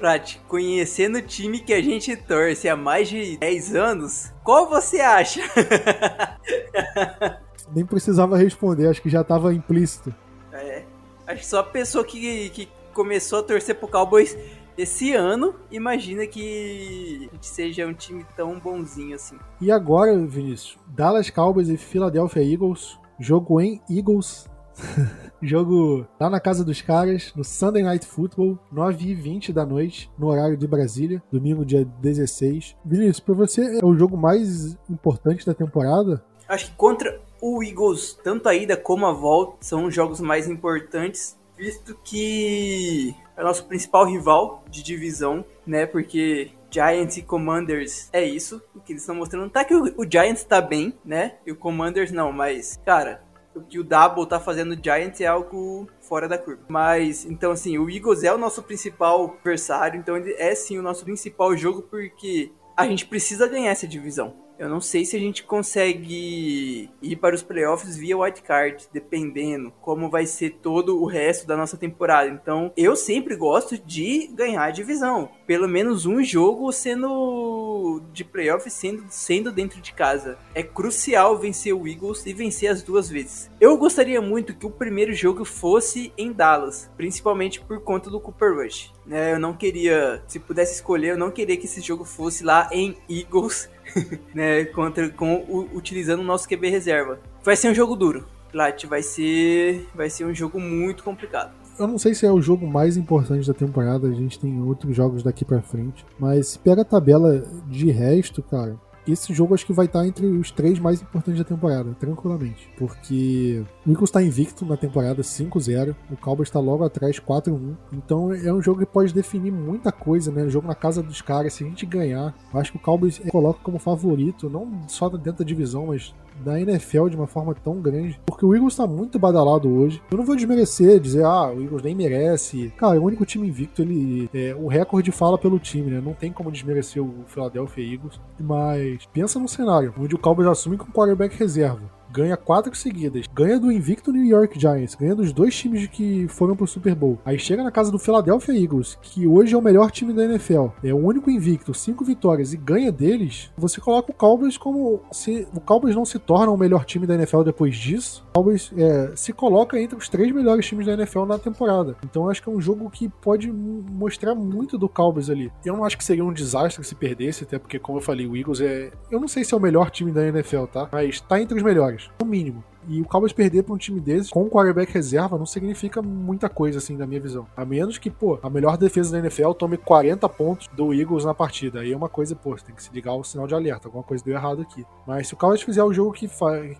velho? Prat, conhecendo o time que a gente torce há mais de 10 anos, qual você acha? Nem precisava responder, acho que já tava implícito. É, acho que só a pessoa que, que começou a torcer pro Cowboys esse ano, imagina que a gente seja um time tão bonzinho assim. E agora, Vinícius, Dallas Cowboys e Philadelphia Eagles, jogo em Eagles. Jogo lá na casa dos caras, no Sunday Night Football, 9h20 da noite, no horário de Brasília, domingo, dia 16. Vinícius, pra você é o jogo mais importante da temporada? Acho que contra o Eagles, tanto a ida como a volta, são os jogos mais importantes, visto que é nosso principal rival de divisão, né? Porque Giants e Commanders é isso, o que eles estão mostrando. Tá que o, o Giants tá bem, né? E o Commanders não, mas, cara, o que o Double tá fazendo no Giants é algo fora da curva. Mas, então, assim, o Eagles é o nosso principal adversário, então ele é sim o nosso principal jogo, porque a gente precisa ganhar essa divisão. Eu não sei se a gente consegue ir para os playoffs via wildcard, dependendo como vai ser todo o resto da nossa temporada. Então, eu sempre gosto de ganhar a divisão. Pelo menos um jogo sendo de playoffs sendo, sendo dentro de casa. É crucial vencer o Eagles e vencer as duas vezes. Eu gostaria muito que o primeiro jogo fosse em Dallas, principalmente por conta do Cooper Rush. Né? Eu não queria, se pudesse escolher, eu não queria que esse jogo fosse lá em Eagles né, contra, com, utilizando o nosso QB reserva. Vai ser um jogo duro. Plat, vai ser, vai ser um jogo muito complicado. Eu não sei se é o jogo mais importante da temporada, a gente tem outros jogos daqui para frente, mas pega a tabela de resto, cara, esse jogo acho que vai estar entre os três mais importantes da temporada, tranquilamente. Porque o Eagles está invicto na temporada 5-0, o Cowboys está logo atrás 4-1. Então é um jogo que pode definir muita coisa, né? Jogo na casa dos caras, se a gente ganhar, acho que o Cowboys coloca como favorito, não só dentro da divisão, mas da NFL de uma forma tão grande. Porque o Eagles tá muito badalado hoje. Eu não vou desmerecer, dizer, ah, o Eagles nem merece. Cara, é o único time invicto, ele. É, o recorde fala pelo time, né? Não tem como desmerecer o Philadelphia Eagles. Mas pensa num cenário onde o Cowboys assume com quarterback reserva ganha quatro seguidas, ganha do invicto New York Giants, ganha dos dois times que foram pro Super Bowl. Aí chega na casa do Philadelphia Eagles, que hoje é o melhor time da NFL, é o único invicto, cinco vitórias e ganha deles. Você coloca o Cowboys como se o Cowboys não se torna o melhor time da NFL depois disso. O Cowboys é, se coloca entre os três melhores times da NFL na temporada. Então acho que é um jogo que pode mostrar muito do Cowboys ali. Eu não acho que seria um desastre se perdesse, até porque como eu falei, o Eagles é, eu não sei se é o melhor time da NFL, tá? Mas tá entre os melhores no mínimo. E o Cowboys perder para um time desse com quarterback reserva não significa muita coisa, assim, da minha visão. A menos que, pô, a melhor defesa da NFL tome 40 pontos do Eagles na partida. Aí é uma coisa, pô, tem que se ligar o sinal de alerta. Alguma coisa deu errado aqui. Mas se o Cowboys fizer o jogo que,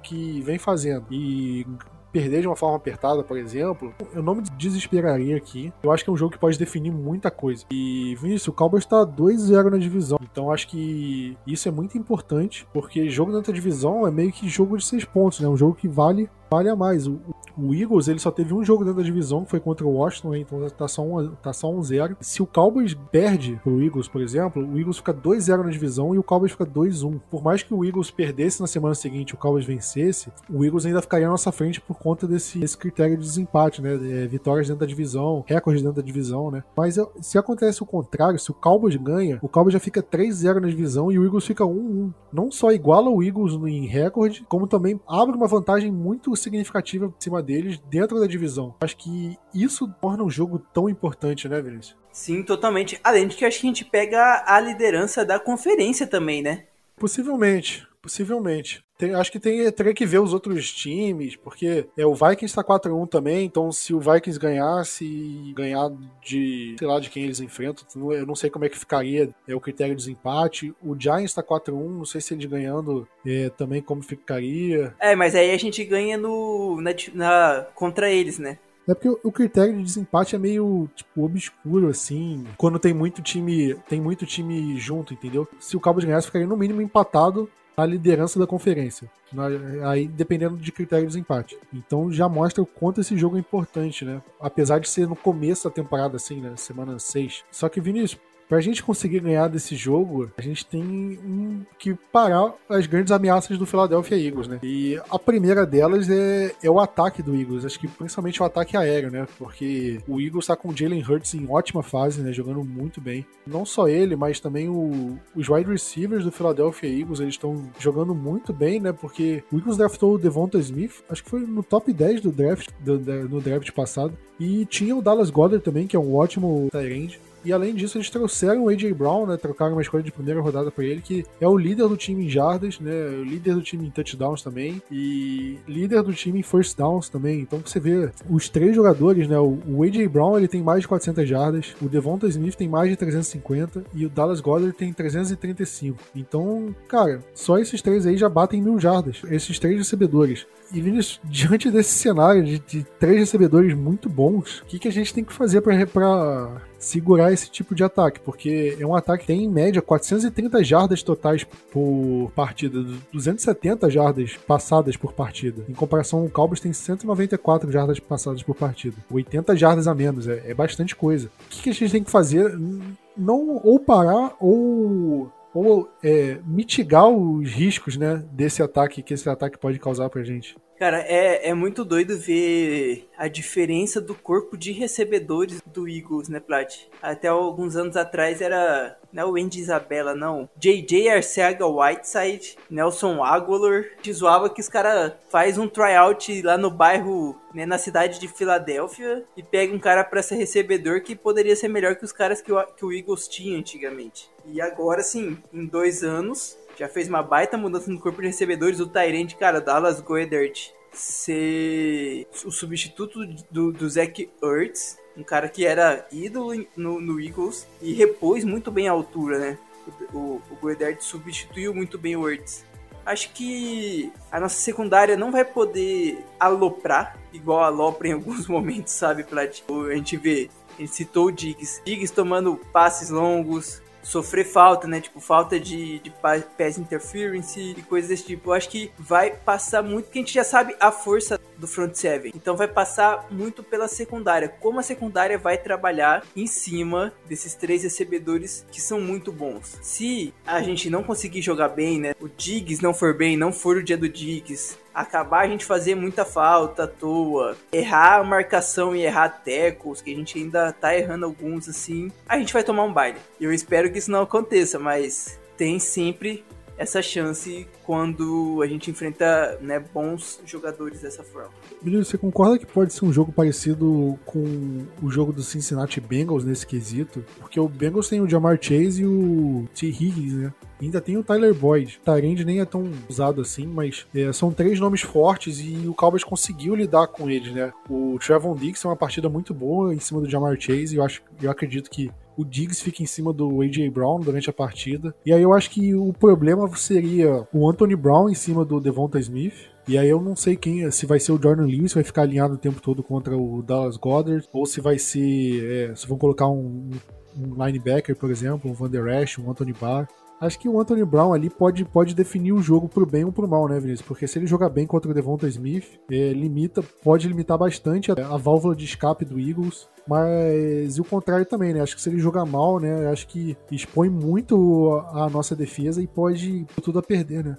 que vem fazendo e perder de uma forma apertada, por exemplo, eu não me desesperaria aqui. Eu acho que é um jogo que pode definir muita coisa. E, Vinícius, o Cowboys está 2-0 na divisão. Então acho que isso é muito importante, porque jogo dentro da divisão é meio que jogo de seis pontos, né? Um jogo que vale vale a mais. O, o, Eagles ele só teve um jogo dentro da divisão, que foi contra o Washington, então tá só um, tá só um zero. Se o Cowboys perde pro Eagles, por exemplo, o Eagles fica 2-0 na divisão e o Cowboys fica 2-1. Por mais que o Eagles perdesse na semana seguinte o Cowboys vencesse, o Eagles ainda ficaria na nossa frente por conta desse, desse critério de desempate, né? É, vitórias dentro da divisão, recordes dentro da divisão, né? Mas se acontece o contrário, se o Cowboys ganha, o Cowboys já fica 3-0 na divisão e o Eagles fica 1-1. Não só iguala o Eagles em recorde, como também abre uma vantagem muito significativa em cima deles dentro da divisão. Acho que isso torna um jogo tão importante, né, Vinícius? Sim, totalmente. Além de que acho que a gente pega a liderança da conferência também, né? Possivelmente. Possivelmente. Tem, acho que tem, teria que ver os outros times, porque é, o Vikings está 4-1 também, então se o Vikings ganhasse e ganhar de, sei lá, de quem eles enfrentam, eu não sei como é que ficaria é o critério de desempate. O Giants está 4-1, não sei se eles ganhando é, também como ficaria. É, mas aí a gente ganha no, na, na contra eles, né? É porque o critério de desempate é meio, tipo, obscuro, assim. Quando tem muito time. Tem muito time junto, entendeu? Se o Cowboys ganhasse, ficaria no mínimo empatado a liderança da conferência. Aí dependendo de critério de desempate. Então já mostra o quanto esse jogo é importante, né? Apesar de ser no começo da temporada, assim, né? Semana 6. Só que, Vinícius, Pra gente conseguir ganhar desse jogo, a gente tem que parar as grandes ameaças do Philadelphia Eagles, né? E a primeira delas é, é o ataque do Eagles, acho que principalmente o ataque aéreo, né? Porque o Eagles tá com o Jalen Hurts em ótima fase, né? Jogando muito bem. Não só ele, mas também o, os wide receivers do Philadelphia Eagles, eles estão jogando muito bem, né? Porque o Eagles draftou o Devonta Smith, acho que foi no top 10 do draft, do, do, no draft passado. E tinha o Dallas Goddard também, que é um ótimo tight E além disso, eles trouxeram o A.J. Brown, né? Trocaram uma escolha de primeira rodada para ele, que é o líder do time em jardas, né? O líder do time em touchdowns também. E líder do time em first downs também. Então você vê os três jogadores, né? O A.J. Brown ele tem mais de 400 jardas, o Devonta Smith tem mais de 350 e o Dallas Goddard tem 335. Então, cara, só esses três aí já batem mil jardas. Esses três recebedores. E Vinícius, diante desse cenário de, de, três recebedores muito bons, o que, que a gente tem que fazer para segurar esse tipo de ataque? Porque é um ataque que tem, em média, 430 jardas totais por partida, 270 jardas passadas por partida. Em comparação, o Cowboys tem 194 jardas passadas por partida. 80 jardas a menos, é, é bastante coisa. O que, que a gente tem que fazer? Não ou parar ou ou é, mitigar os riscos, né, desse ataque que esse ataque pode causar pra gente. Cara, é, é muito doido ver a diferença do corpo de recebedores do Eagles, né, Plat? Até alguns anos atrás era não é o Andy Isabella, não. JJ Arcega Whiteside, Nelson Aguilar. Te zoava que os caras faz um tryout lá no bairro, né, na cidade de Filadélfia e pega um cara para ser recebedor que poderia ser melhor que os caras que o, que o Eagles tinha antigamente. E agora sim, em dois anos, já fez uma baita mudança no corpo de recebedores. O Tyrande, cara, Dallas Goedert, ser o substituto do, do Zach Ertz, um cara que era ídolo no, no Eagles e repôs muito bem a altura, né? O, o, Goedert substituiu muito bem o Ertz. Acho que a nossa secundária não vai poder aloprar, igual alopra em alguns momentos, sabe, Plat? A gente vê, a gente citou o Diggs. Diggs tomando passes longos, sofrer falta, né? Tipo, falta de, de pass interference e coisas desse tipo. Eu acho que vai passar muito, porque a gente já sabe a força do front seven. Então vai passar muito pela secundária. Como a secundária vai trabalhar em cima desses três recebedores que são muito bons. Se a gente não conseguir jogar bem, né? O Diggs não for bem, não for o dia do Diggs, acabar a gente fazer muita falta à toa, errar a marcação e errar tecos, que a gente ainda tá errando alguns assim, a gente vai tomar um baile. Eu espero que isso não aconteça, mas tem sempre essa chance quando a gente enfrenta né, bons jogadores dessa forma. Menino, você concorda que pode ser um jogo parecido com o jogo do Cincinnati Bengals nesse quesito? Porque o Bengals tem o Jamar Chase e o T. Higgins, né? ainda tem o Tyler Boyd. Tyrande nem é tão usado assim, mas é, são três nomes fortes e o Cowboys conseguiu lidar com eles, né? O Trevon Diggs é uma partida muito boa em cima do Jamar Chase e eu, acho, eu acredito que o Diggs fica em cima do A.J. Brown durante a partida. E aí eu acho que o problema seria o Anthony Brown em cima do Devonta Smith. E aí eu não sei quem, se vai ser o Jordan Lewis, vai ficar alinhado o tempo todo contra o Dallas Goddard, ou se vai ser, é, se vão colocar um, um linebacker, por exemplo, um Van Der Esch, um Anthony Barr. Acho que o Anthony Brown ali pode, pode definir o jogo pro bem ou pro mal, né, Vinícius? Porque se ele jogar bem contra o Devonta Smith, é, limita, pode limitar bastante a, a, válvula de escape do Eagles. Mas e o contrário também, né? Acho que se ele jogar mal, né? Acho que expõe muito a, a nossa defesa e pode tudo a perder, né?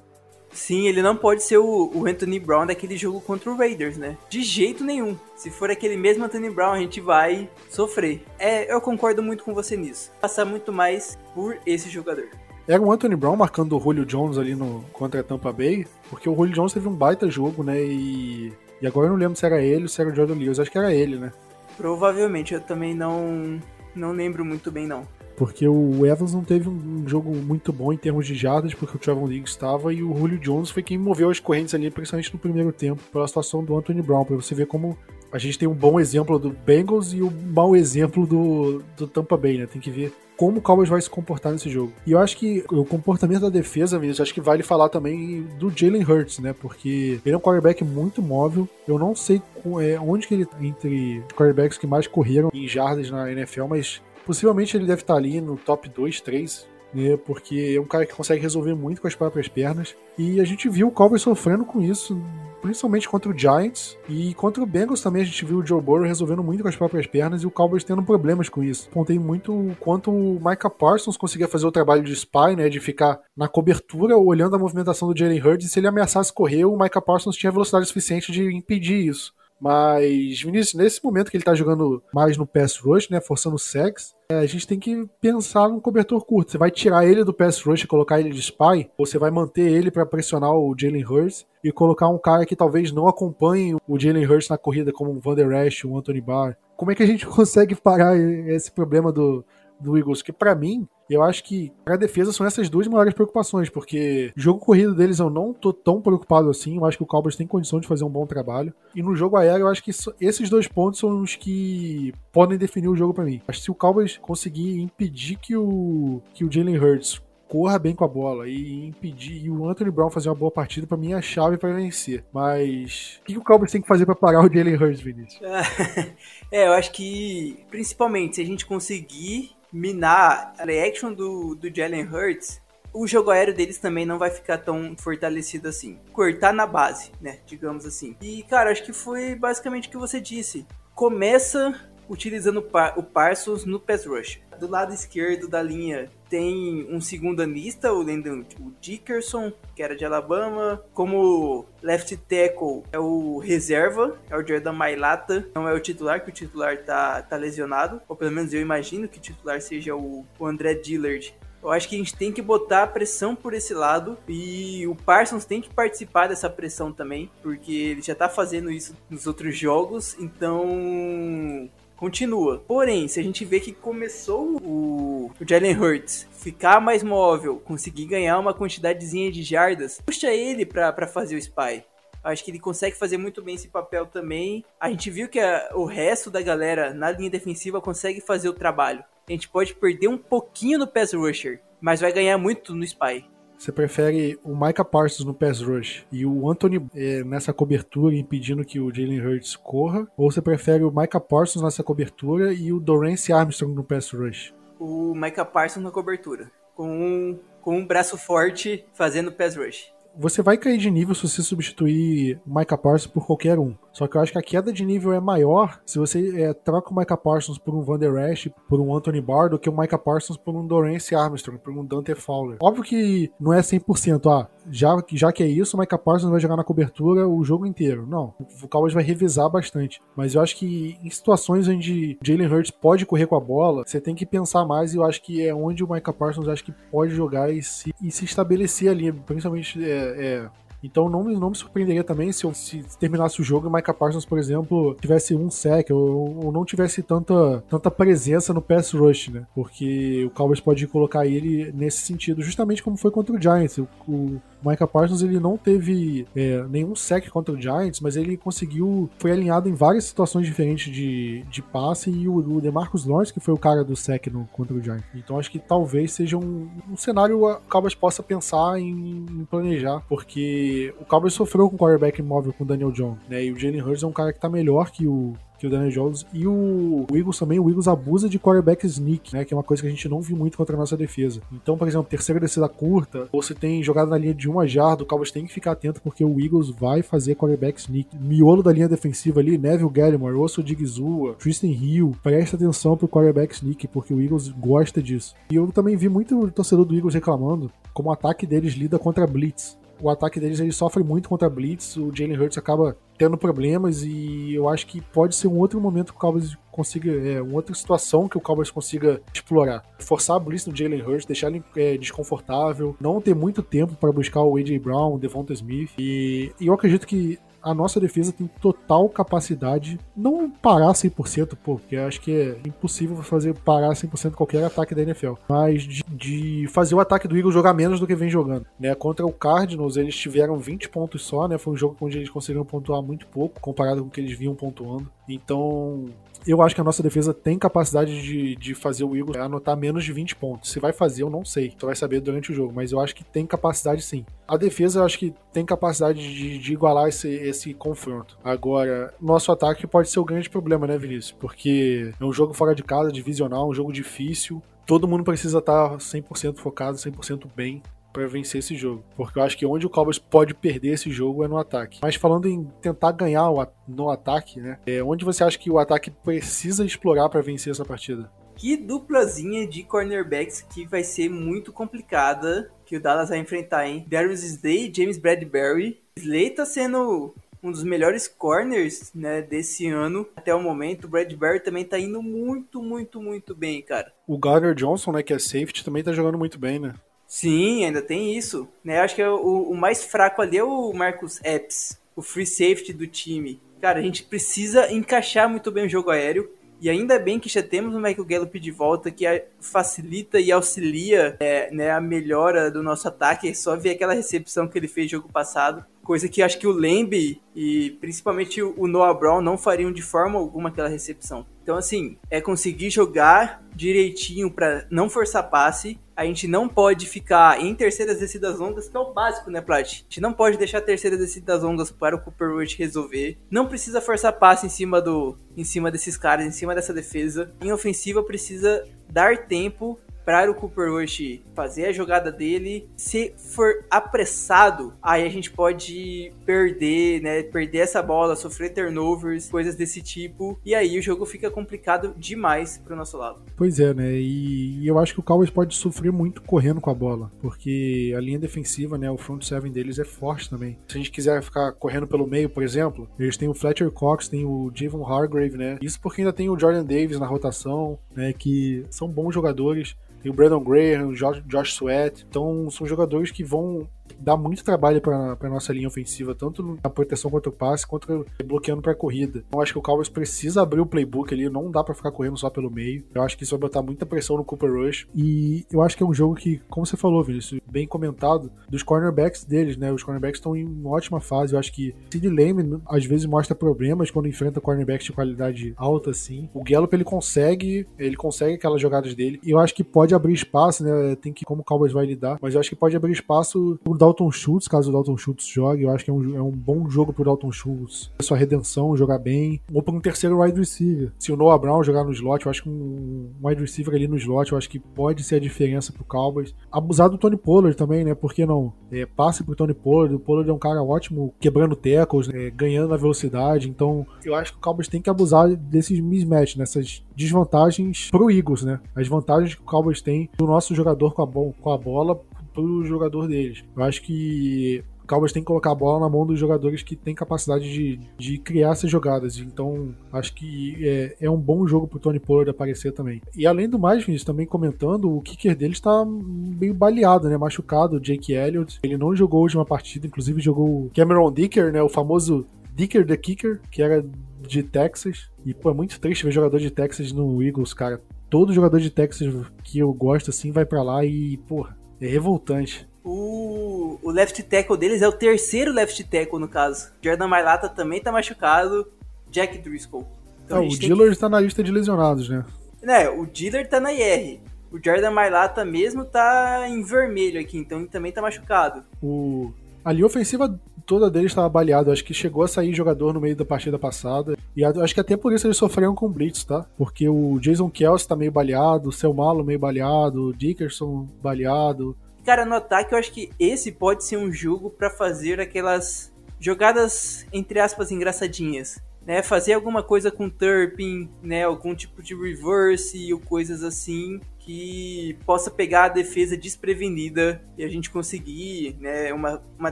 Sim, ele não pode ser o, o, Anthony Brown daquele jogo contra o Raiders, né? De jeito nenhum. Se for aquele mesmo Anthony Brown, a gente vai sofrer. É, eu concordo muito com você nisso. Passar muito mais por esse jogador. Era o Anthony Brown marcando o Julio Jones ali no, contra a Tampa Bay, porque o Julio Jones teve um baita jogo, né? E, e agora eu não lembro se era ele ou se era o Jordan Lewis. Acho que era ele, né? Provavelmente, eu também não, não lembro muito bem, não. Porque o Evans não teve um jogo muito bom em termos de jardas, porque o Trevor Diggs estava, e o Julio Jones foi quem moveu as correntes ali, principalmente no primeiro tempo, pela situação do Anthony Brown, para você ver como a gente tem um bom exemplo do Bengals e um mau exemplo do, do Tampa Bay, né? Tem que ver como o Cowboys vai se comportar nesse jogo. E eu acho que o comportamento da defesa, Vinícius, acho que vale falar também do Jalen Hurts, né? Porque ele é um quarterback muito móvel. Eu não sei é, onde que ele entre quarterbacks que mais correram em jardas na NFL, mas possivelmente ele deve estar ali no top 2, 3 né? Porque é um cara que consegue resolver muito com as próprias pernas. E a gente viu o Cowboys sofrendo com isso principalmente contra o Giants e contra o Bengals também a gente viu o Joe Burrow resolvendo muito com as próprias pernas e o Cowboys tendo problemas com isso. Contei muito o quanto o Micah Parsons conseguia fazer o trabalho de spy, né, de ficar na cobertura olhando a movimentação do Jalen Hurts e se ele ameaçasse correr, o Micah Parsons tinha velocidade suficiente de impedir isso. Mas, Vinícius, nesse momento que ele tá jogando mais no pass rush, né, forçando sacks, é, a gente tem que pensar num cobertor curto. Você vai tirar ele do pass rush e colocar ele de spy, ou você vai manter ele para pressionar o Jalen Hurts e colocar um cara que talvez não acompanhe o Jalen Hurts na corrida, como o Van Der Esch, o Anthony Barr. Como é que a gente consegue parar esse problema do, do Eagles, que para mim, eu acho que para defesa são essas duas maiores preocupações, porque jogo corrido deles eu não tô tão preocupado assim, eu acho que o Cowboys tem condição de fazer um bom trabalho. E no jogo aéreo eu acho que esses dois pontos são os que podem definir o jogo para mim. Acho que se o Cowboys conseguir impedir que o que o Jalen Hurts corra bem com a bola e impedir e o Anthony Brown fazer uma boa partida, para mim é a chave para vencer. Mas o que, o Cowboys tem que fazer para parar o Jalen Hurts, Vinícius? é, eu acho que principalmente se a gente conseguir minar a reaction do, do Jalen Hurts, o jogo aéreo deles também não vai ficar tão fortalecido assim. Cortar na base, né? Digamos assim. E, cara, acho que foi basicamente o que você disse. Começa utilizando o Parsons no pass rush. Do lado esquerdo da linha tem um segundo anista, o Landon o Dickerson, que era de Alabama. Como left tackle é o reserva, é o Jordan Mailata. Não é o titular, que o titular tá, tá lesionado. Ou pelo menos eu imagino que o titular seja o, o André Dillard. Eu acho que a gente tem que botar pressão por esse lado e o Parsons tem que participar dessa pressão também, porque ele já tá fazendo isso nos outros jogos, então continua. Porém, se a gente vê que começou o, o Jalen Hurts ficar mais móvel, conseguir ganhar uma quantidadezinha de jardas, puxa ele para fazer o spy. Acho que ele consegue fazer muito bem esse papel também. A gente viu que a, o resto da galera na linha defensiva consegue fazer o trabalho. A gente pode perder um pouquinho no pass rusher, mas vai ganhar muito no spy. Você prefere o Micah Parsons no pass rush e o Anthony é, nessa cobertura impedindo que o Jalen Hurts corra? Ou você prefere o Micah Parsons nessa cobertura e o Dorance Armstrong no pass rush? O Micah Parsons na cobertura, com um, com um braço forte fazendo pass rush. Você vai cair de nível se você substituir o Micah Parsons por qualquer um. Só que eu acho que a queda de nível é maior se você é, troca o Micah Parsons por um Van Der Esch, por um Anthony Barr, do que o Micah Parsons por um Dorance Armstrong, por um Dante Fowler. Óbvio que não é 100%, ah, já, já que é isso, o Micah Parsons vai jogar na cobertura o jogo inteiro. Não, o Cowboys vai revisar bastante. Mas eu acho que em situações onde Jalen Hurts pode correr com a bola, você tem que pensar mais e eu acho que é onde o Micah Parsons acho que pode jogar e se, e se estabelecer ali, principalmente é, é, então não, não me surpreenderia também se, eu, se terminasse o jogo e o Micah Parsons, por exemplo, tivesse um sec ou, ou, não tivesse tanta, tanta presença no pass rush, né? Porque o Cowboys pode colocar ele nesse sentido, justamente como foi contra o Giants. O, o Micah Parsons ele não teve é, nenhum sec contra o Giants, mas ele conseguiu, foi alinhado em várias situações diferentes de, de passe e o, o DeMarcus Lawrence que foi o cara do sec no, contra o Giants. Então acho que talvez seja um, um cenário que o Cowboys possa pensar em, em planejar, porque o Cowboys sofreu com o quarterback móvel com o Daniel Jones, né? E o Jalen Hurts é um cara que tá melhor que o, que o Daniel Jones. E o, o Eagles também, o Eagles abusa de quarterback sneak, né? Que é uma coisa que a gente não viu muito contra a nossa defesa. Então, por exemplo, terceira descida curta, ou se tem jogada na linha de uma jarda, o Cowboys tem que ficar atento porque o Eagles vai fazer quarterback sneak. Miolo da linha defensiva ali, Neville Gallimore, Osso Digizua, Tristan Hill, presta atenção pro quarterback sneak, porque o Eagles gosta disso. E eu também vi muito torcedor do Eagles reclamando como o ataque deles lida contra blitz o ataque deles ele sofre muito contra blitz, o Jalen Hurts acaba tendo problemas e eu acho que pode ser um outro momento que o Cowboys consiga, é, uma outra situação que o Cowboys consiga explorar. Forçar a blitz no Jalen Hurts, deixar ele é, desconfortável, não ter muito tempo para buscar o A.J. Brown, o Devonta Smith e, e eu acredito que a nossa defesa tem total capacidade, não parar 100%, porque acho que é impossível fazer parar 100% qualquer ataque da NFL, mas de, de, fazer o ataque do Eagles jogar menos do que vem jogando. Né? Contra o Cardinals, eles tiveram 20 pontos só, né? Foi um jogo onde eles conseguiram pontuar muito pouco, comparado com o que eles vinham pontuando. Então, eu acho que a nossa defesa tem capacidade de, de fazer o Eagles anotar menos de 20 pontos. Se vai fazer, eu não sei. Tu vai saber durante o jogo, mas eu acho que tem capacidade sim. A defesa, eu acho que tem capacidade de, de igualar esse, esse confronto. Agora, nosso ataque pode ser o grande problema, né, Vinícius? Porque é um jogo fora de casa, divisional, um jogo difícil. Todo mundo precisa estar 100% focado, 100% bem para vencer esse jogo. Porque eu acho que onde o Cowboys pode perder esse jogo é no ataque. Mas falando em tentar ganhar no ataque, né? É, onde você acha que o ataque precisa explorar para vencer essa partida? Que duplazinha de cornerbacks que vai ser muito complicada que o Dallas vai enfrentar, hein? Darius Slay e James Bradbury. Slay tá sendo um dos melhores corners, né, desse ano até o momento. O Bradbury também tá indo muito, muito, muito bem, cara. O Gardner Johnson, né, que é safety, também tá jogando muito bem, né? Sim, ainda tem isso. Né? Acho que é o, o mais fraco ali é o Marcus Epps, o free safety do time. Cara, a gente precisa encaixar muito bem o jogo aéreo. E ainda bem que já temos o Michael Gallup de volta, que facilita e auxilia é, né, a melhora do nosso ataque. É só ver aquela recepção que ele fez jogo passado. Coisa que acho que o Lembe e principalmente o Noah Brown não fariam de forma alguma aquela recepção. Então, assim, é conseguir jogar direitinho para não forçar passe. A gente não pode ficar em terceiras descidas longas, que é o básico, né, Plat? A gente não pode deixar terceiras descidas longas para o Cooper Rush resolver. Não precisa forçar passe em cima do, em cima desses caras, em cima dessa defesa. Em ofensiva precisa dar tempo para o Cooper Rush fazer a jogada dele. Se for apressado, aí a gente pode perder, né? Perder essa bola, sofrer turnovers, coisas desse tipo. E aí o jogo fica complicado demais pro nosso lado. Pois é, né? E, eu acho que o Cowboys pode sofrer muito correndo com a bola, porque a linha defensiva, né? O front seven deles é forte também. Se a gente quiser ficar correndo pelo meio, por exemplo, eles têm o Fletcher Cox, tem o Javon Hargrave, né? Isso porque ainda tem o Jordan Davis na rotação, né? Que são bons jogadores. Tem o Brandon Graham, Josh, Josh Sweat. Então são jogadores que vão dá muito trabalho para a nossa linha ofensiva, tanto na proteção contra o passe, quanto bloqueando para a corrida. Então acho que o Cowboys precisa abrir o playbook ali, não dá para ficar correndo só pelo meio. Eu acho que isso vai botar muita pressão no Cooper Rush. E eu acho que é um jogo que, como você falou, Vinícius, bem comentado, dos cornerbacks deles, né? Os cornerbacks estão em uma ótima fase. Eu acho que Sid Lame às vezes mostra problemas quando enfrenta cornerbacks de qualidade alta assim. O Gallup ele consegue, ele consegue aquelas jogadas dele. E eu acho que pode abrir espaço, né? Tem que como o Cowboys vai lidar, mas eu acho que pode abrir espaço pro Dalton Schultz, caso o Dalton Schultz jogue. Eu acho que é um, é um bom jogo pro Dalton Schultz. Sua redenção, jogar bem. Ou para um terceiro wide receiver. Se o Noah Brown jogar no slot, eu acho que um wide receiver ali no slot, eu acho que pode ser a diferença pro Cowboys. Abusar do Tony Pollard também, né? Por que não? É, passe pro Tony Pollard. O Pollard é um cara ótimo, quebrando tackles, é, ganhando na velocidade. Então, eu acho que o Cowboys tem que abusar desses mismatch, nessas desvantagens pro Eagles, né? As vantagens que o Cowboys tem do nosso jogador com a, com a bola pro jogador deles. Eu acho que o Cowboys tem que colocar a bola na mão dos jogadores que têm capacidade de, de criar essas jogadas. Então, acho que é, é um bom jogo pro Tony Pollard aparecer também. E além do mais, Vinícius, também comentando, o kicker dele está meio baleado, né? Machucado, o Jake Elliott. Ele não jogou a última partida, inclusive jogou Cameron Dicker, né? O famoso Dicker the Kicker, que era de Texas. E, pô, é muito triste ver jogador de Texas no Eagles, cara. Todo jogador de Texas que eu gosto, assim, vai para lá e, porra, é revoltante. O, o left tackle deles é o terceiro left tackle, no caso. Jordan Mailata também tá machucado. Jack Driscoll. Então, é, o Dillard que... tá na lista de lesionados, né? É, o Dillard tá na IR. O Jordan Mailata mesmo tá em vermelho aqui, então ele também tá machucado. O... A linha ofensiva toda deles estava baleada. Acho que chegou a sair jogador no meio da partida passada. E acho que até por isso eles sofreram com blitz, tá? Porque o Jason Kelsey tá meio baleado, o Seu Malo meio baleado, o Dickerson baleado. Cara, no ataque eu acho que esse pode ser um jogo para fazer aquelas jogadas, entre aspas, engraçadinhas. Né, fazer alguma coisa com Turpin, né, algum tipo de reverse ou coisas assim que possa pegar a defesa desprevenida e a gente conseguir né, uma, uma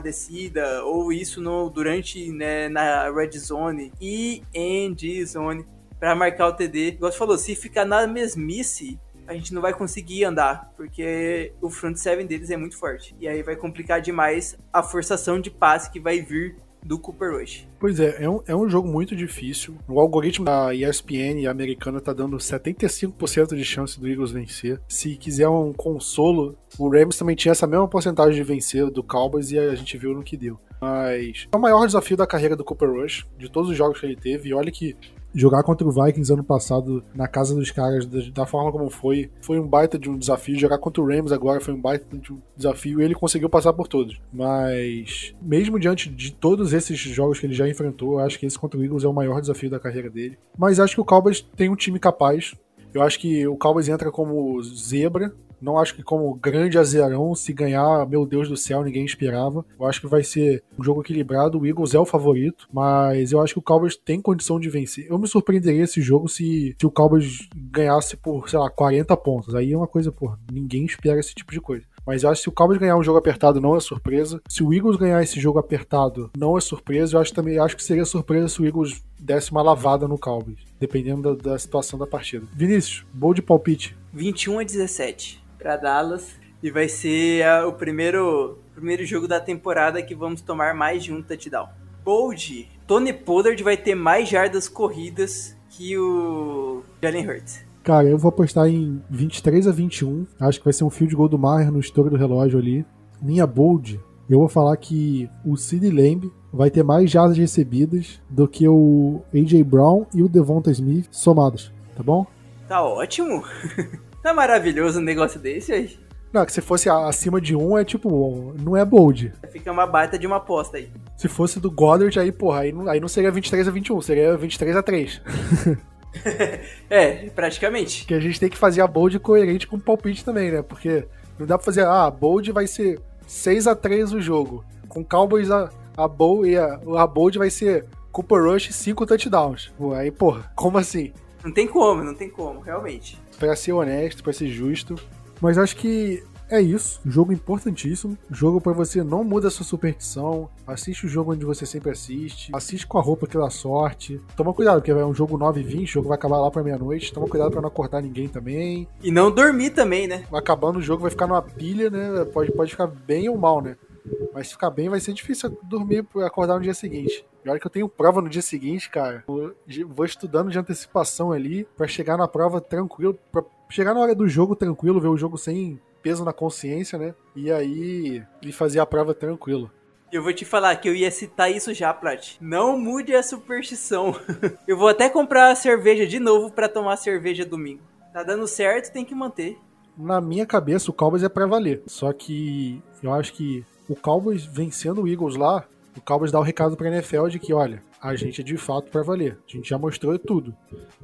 descida ou isso no, durante né, na red zone e end zone para marcar o TD. Igual você falou, se ficar na mesmice, a gente não vai conseguir andar, porque o front seven deles é muito forte. E aí vai complicar demais a forçação de passe que vai vir do Cooper Rush. Pois é, é um, é um jogo muito difícil. O algoritmo da ESPN americana tá dando 75% de chance do Eagles vencer. Se quiser um consolo, o Rams também tinha essa mesma porcentagem de vencer do Cowboys e a gente viu no que deu. Mas é o maior desafio da carreira do Cooper Rush, de todos os jogos que ele teve. E olha que jogar contra o Vikings ano passado na casa dos caras, da, forma como foi, foi um baita de um desafio. Jogar contra o Rams agora foi um baita de um desafio e ele conseguiu passar por todos. Mas, mesmo diante de todos esses jogos que ele já enfrentou, acho que esse contra o Eagles é o maior desafio da carreira dele. Mas acho que o Cowboys tem um time capaz. Eu acho que o Cowboys entra como zebra, não acho que como grande azerão, se ganhar, meu Deus do céu, ninguém esperava. Eu acho que vai ser um jogo equilibrado. O Eagles é o favorito, mas eu acho que o Cowboys tem condição de vencer. Eu me surpreenderia esse jogo se, se o Cowboys ganhasse por, sei lá, 40 pontos. Aí é uma coisa, pô, ninguém espera esse tipo de coisa. Mas eu acho que se o Cowboys ganhar um jogo apertado não é surpresa. Se o Eagles ganhar esse jogo apertado não é surpresa. Eu acho também acho que seria surpresa se o Eagles desse uma lavada no Cowboys, dependendo da, da situação da partida. Vinícius, bom de palpite. 21 a 17 para Dallas e vai ser o primeiro, primeiro jogo da temporada que vamos tomar mais de um touchdown. Bold, Tony Pollard vai ter mais jardas corridas que o Jalen Hurts. Cara, eu vou apostar em 23 a 21. Acho que vai ser um field goal do Maher no estouro do relógio ali. Minha bold, eu vou falar que o Sid Lamb vai ter mais jardas recebidas do que o AJ Brown e o Devonta Smith somados, tá bom? Tá ótimo. tá maravilhoso um negócio desse aí. Não, que se fosse acima de um, é tipo, não é bold. Fica uma baita de uma aposta aí. Se fosse do Goddard, aí, porra, aí não, aí não seria 23 a 21, seria 23 a 3. é, praticamente. Que a gente tem que fazer a bold coerente com o palpite também, né? Porque não dá pra fazer, ah, a bold vai ser 6 a 3 o jogo. Com Cowboys a, a bold e a, a bold vai ser Cooper Rush 5 touchdowns. Aí, porra, como assim? Não tem como, não tem como, realmente. Pra ser honesto, pra ser justo. Mas acho que é isso. Jogo importantíssimo. Jogo para você não muda a sua superstição. Assiste o jogo onde você sempre assiste. Assiste com a roupa que dá sorte. Toma cuidado, porque é um jogo 9 e 20, o jogo vai acabar lá pra meia-noite. Toma cuidado para não acordar ninguém também. E não dormir também, né? Acabando o jogo vai ficar numa pilha, né? Pode, pode ficar bem ou mal, né? Mas se ficar bem, vai ser difícil dormir e acordar no dia seguinte. E olha que eu tenho prova no dia seguinte, cara. Vou estudando de antecipação ali para chegar na prova tranquilo, para chegar na hora do jogo tranquilo, ver o jogo sem peso na consciência, né? E aí e fazer a prova tranquilo. Eu vou te falar que eu ia citar isso já, Plat. Não mude a superstição. eu vou até comprar a cerveja de novo para tomar cerveja domingo. Tá dando certo, tem que manter. Na minha cabeça, o Cowboys é para valer. Só que eu acho que o Cowboys vencendo o Eagles lá, o Cowboys dá o recado pra NFL de que, olha, a gente é de fato para valer. A gente já mostrou tudo.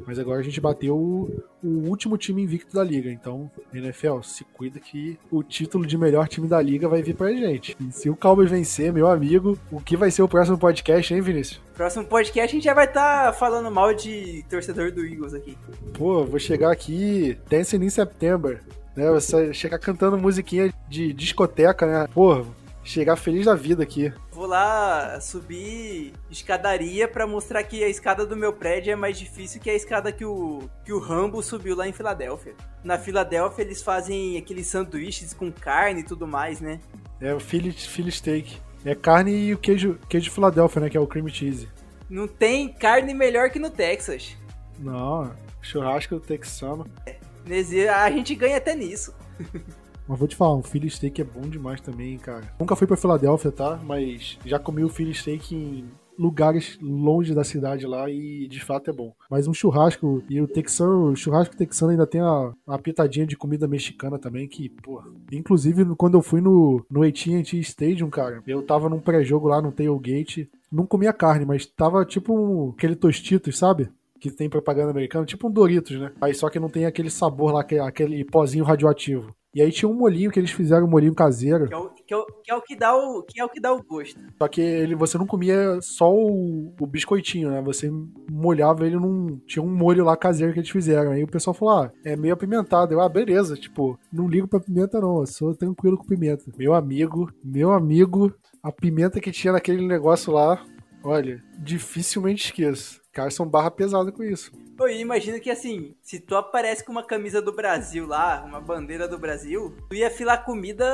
Mas agora a gente bateu o, o, último time invicto da liga. Então, NFL, se cuida que o título de melhor time da liga vai vir pra gente. E se o Cowboys vencer, meu amigo, o que vai ser o próximo podcast, hein, Vinícius? Próximo podcast a gente já vai estar tá falando mal de torcedor do Eagles aqui. Pô, vou chegar aqui Dancing in September. Né, você chegar cantando musiquinha de discoteca, né? Pô, chegar feliz da vida aqui. Vou lá subir escadaria para mostrar que a escada do meu prédio é mais difícil que a escada que o, que o Rambo subiu lá em Filadélfia. Na Filadélfia eles fazem aqueles sanduíches com carne e tudo mais, né? É o Philly, Philly Steak. É carne e o queijo, queijo de Filadélfia, né? Que é o cream cheese. Não tem carne melhor que no Texas. Não, churrasco texano. É, a gente ganha até nisso. Mas vou te falar, um Philly Steak é bom demais também, cara. Nunca fui pra Filadélfia, tá? Mas já comi o Philly Steak em lugares longe da cidade lá e de fato é bom. Mas um churrasco, e o texano, o churrasco texano ainda tem a, a pitadinha de comida mexicana também, que, pô. Inclusive, quando eu fui no, no AT&T Stadium, cara, eu tava num pré-jogo lá no tailgate, não comia carne, mas tava tipo um, aquele tostitos, sabe? Que tem propaganda americana, tipo um Doritos, né? Aí só que não tem aquele sabor lá, aquele pozinho radioativo. E aí tinha um molinho que eles fizeram, um molinho caseiro. Que é o que, é o, que, é o que dá, o, que, é o que dá o gosto. Só que ele, você não comia só o, o biscoitinho, né? Você molhava ele num. Tinha um molho lá caseiro que eles fizeram. Aí o pessoal falou: ah, é meio apimentado. Eu, ah, beleza. Tipo, não ligo pra pimenta, não. Eu sou tranquilo com pimenta. Meu amigo, meu amigo, a pimenta que tinha naquele negócio lá, olha, dificilmente esqueço. Caras são barra pesada com isso. Eu imagino que assim, se tu aparece com uma camisa do Brasil lá, uma bandeira do Brasil, tu ia filar comida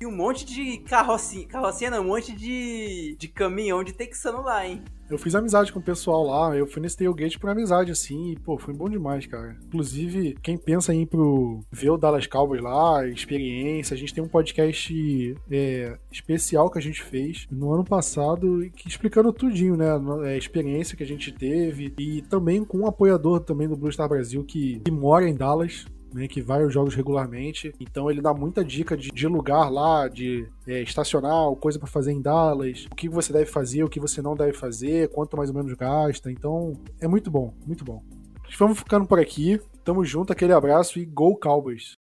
e um monte de carrocinha, carrocinha não, um monte de, de caminhão de texano lá, hein? Eu fiz amizade com o pessoal lá, eu fui nesse tailgate por amizade, assim, e, pô, foi bom demais, cara. Inclusive, quem pensa em ir pro ver o Dallas Cowboys lá, experiência, a gente tem um podcast é, especial que a gente fez no ano passado, explicando tudinho, né, a experiência que a gente teve, e também com um apoiador também do Blue Star Brasil que, que mora em Dallas, né, que vai aos jogos regularmente. Então ele dá muita dica de, de lugar lá, de é, estacionar, coisa para fazer em Dallas, o que você deve fazer, o que você não deve fazer, quanto mais ou menos gasta. Então é muito bom, muito bom. Vamos ficando por aqui. Tamo junto, aquele abraço e Go Cowboys!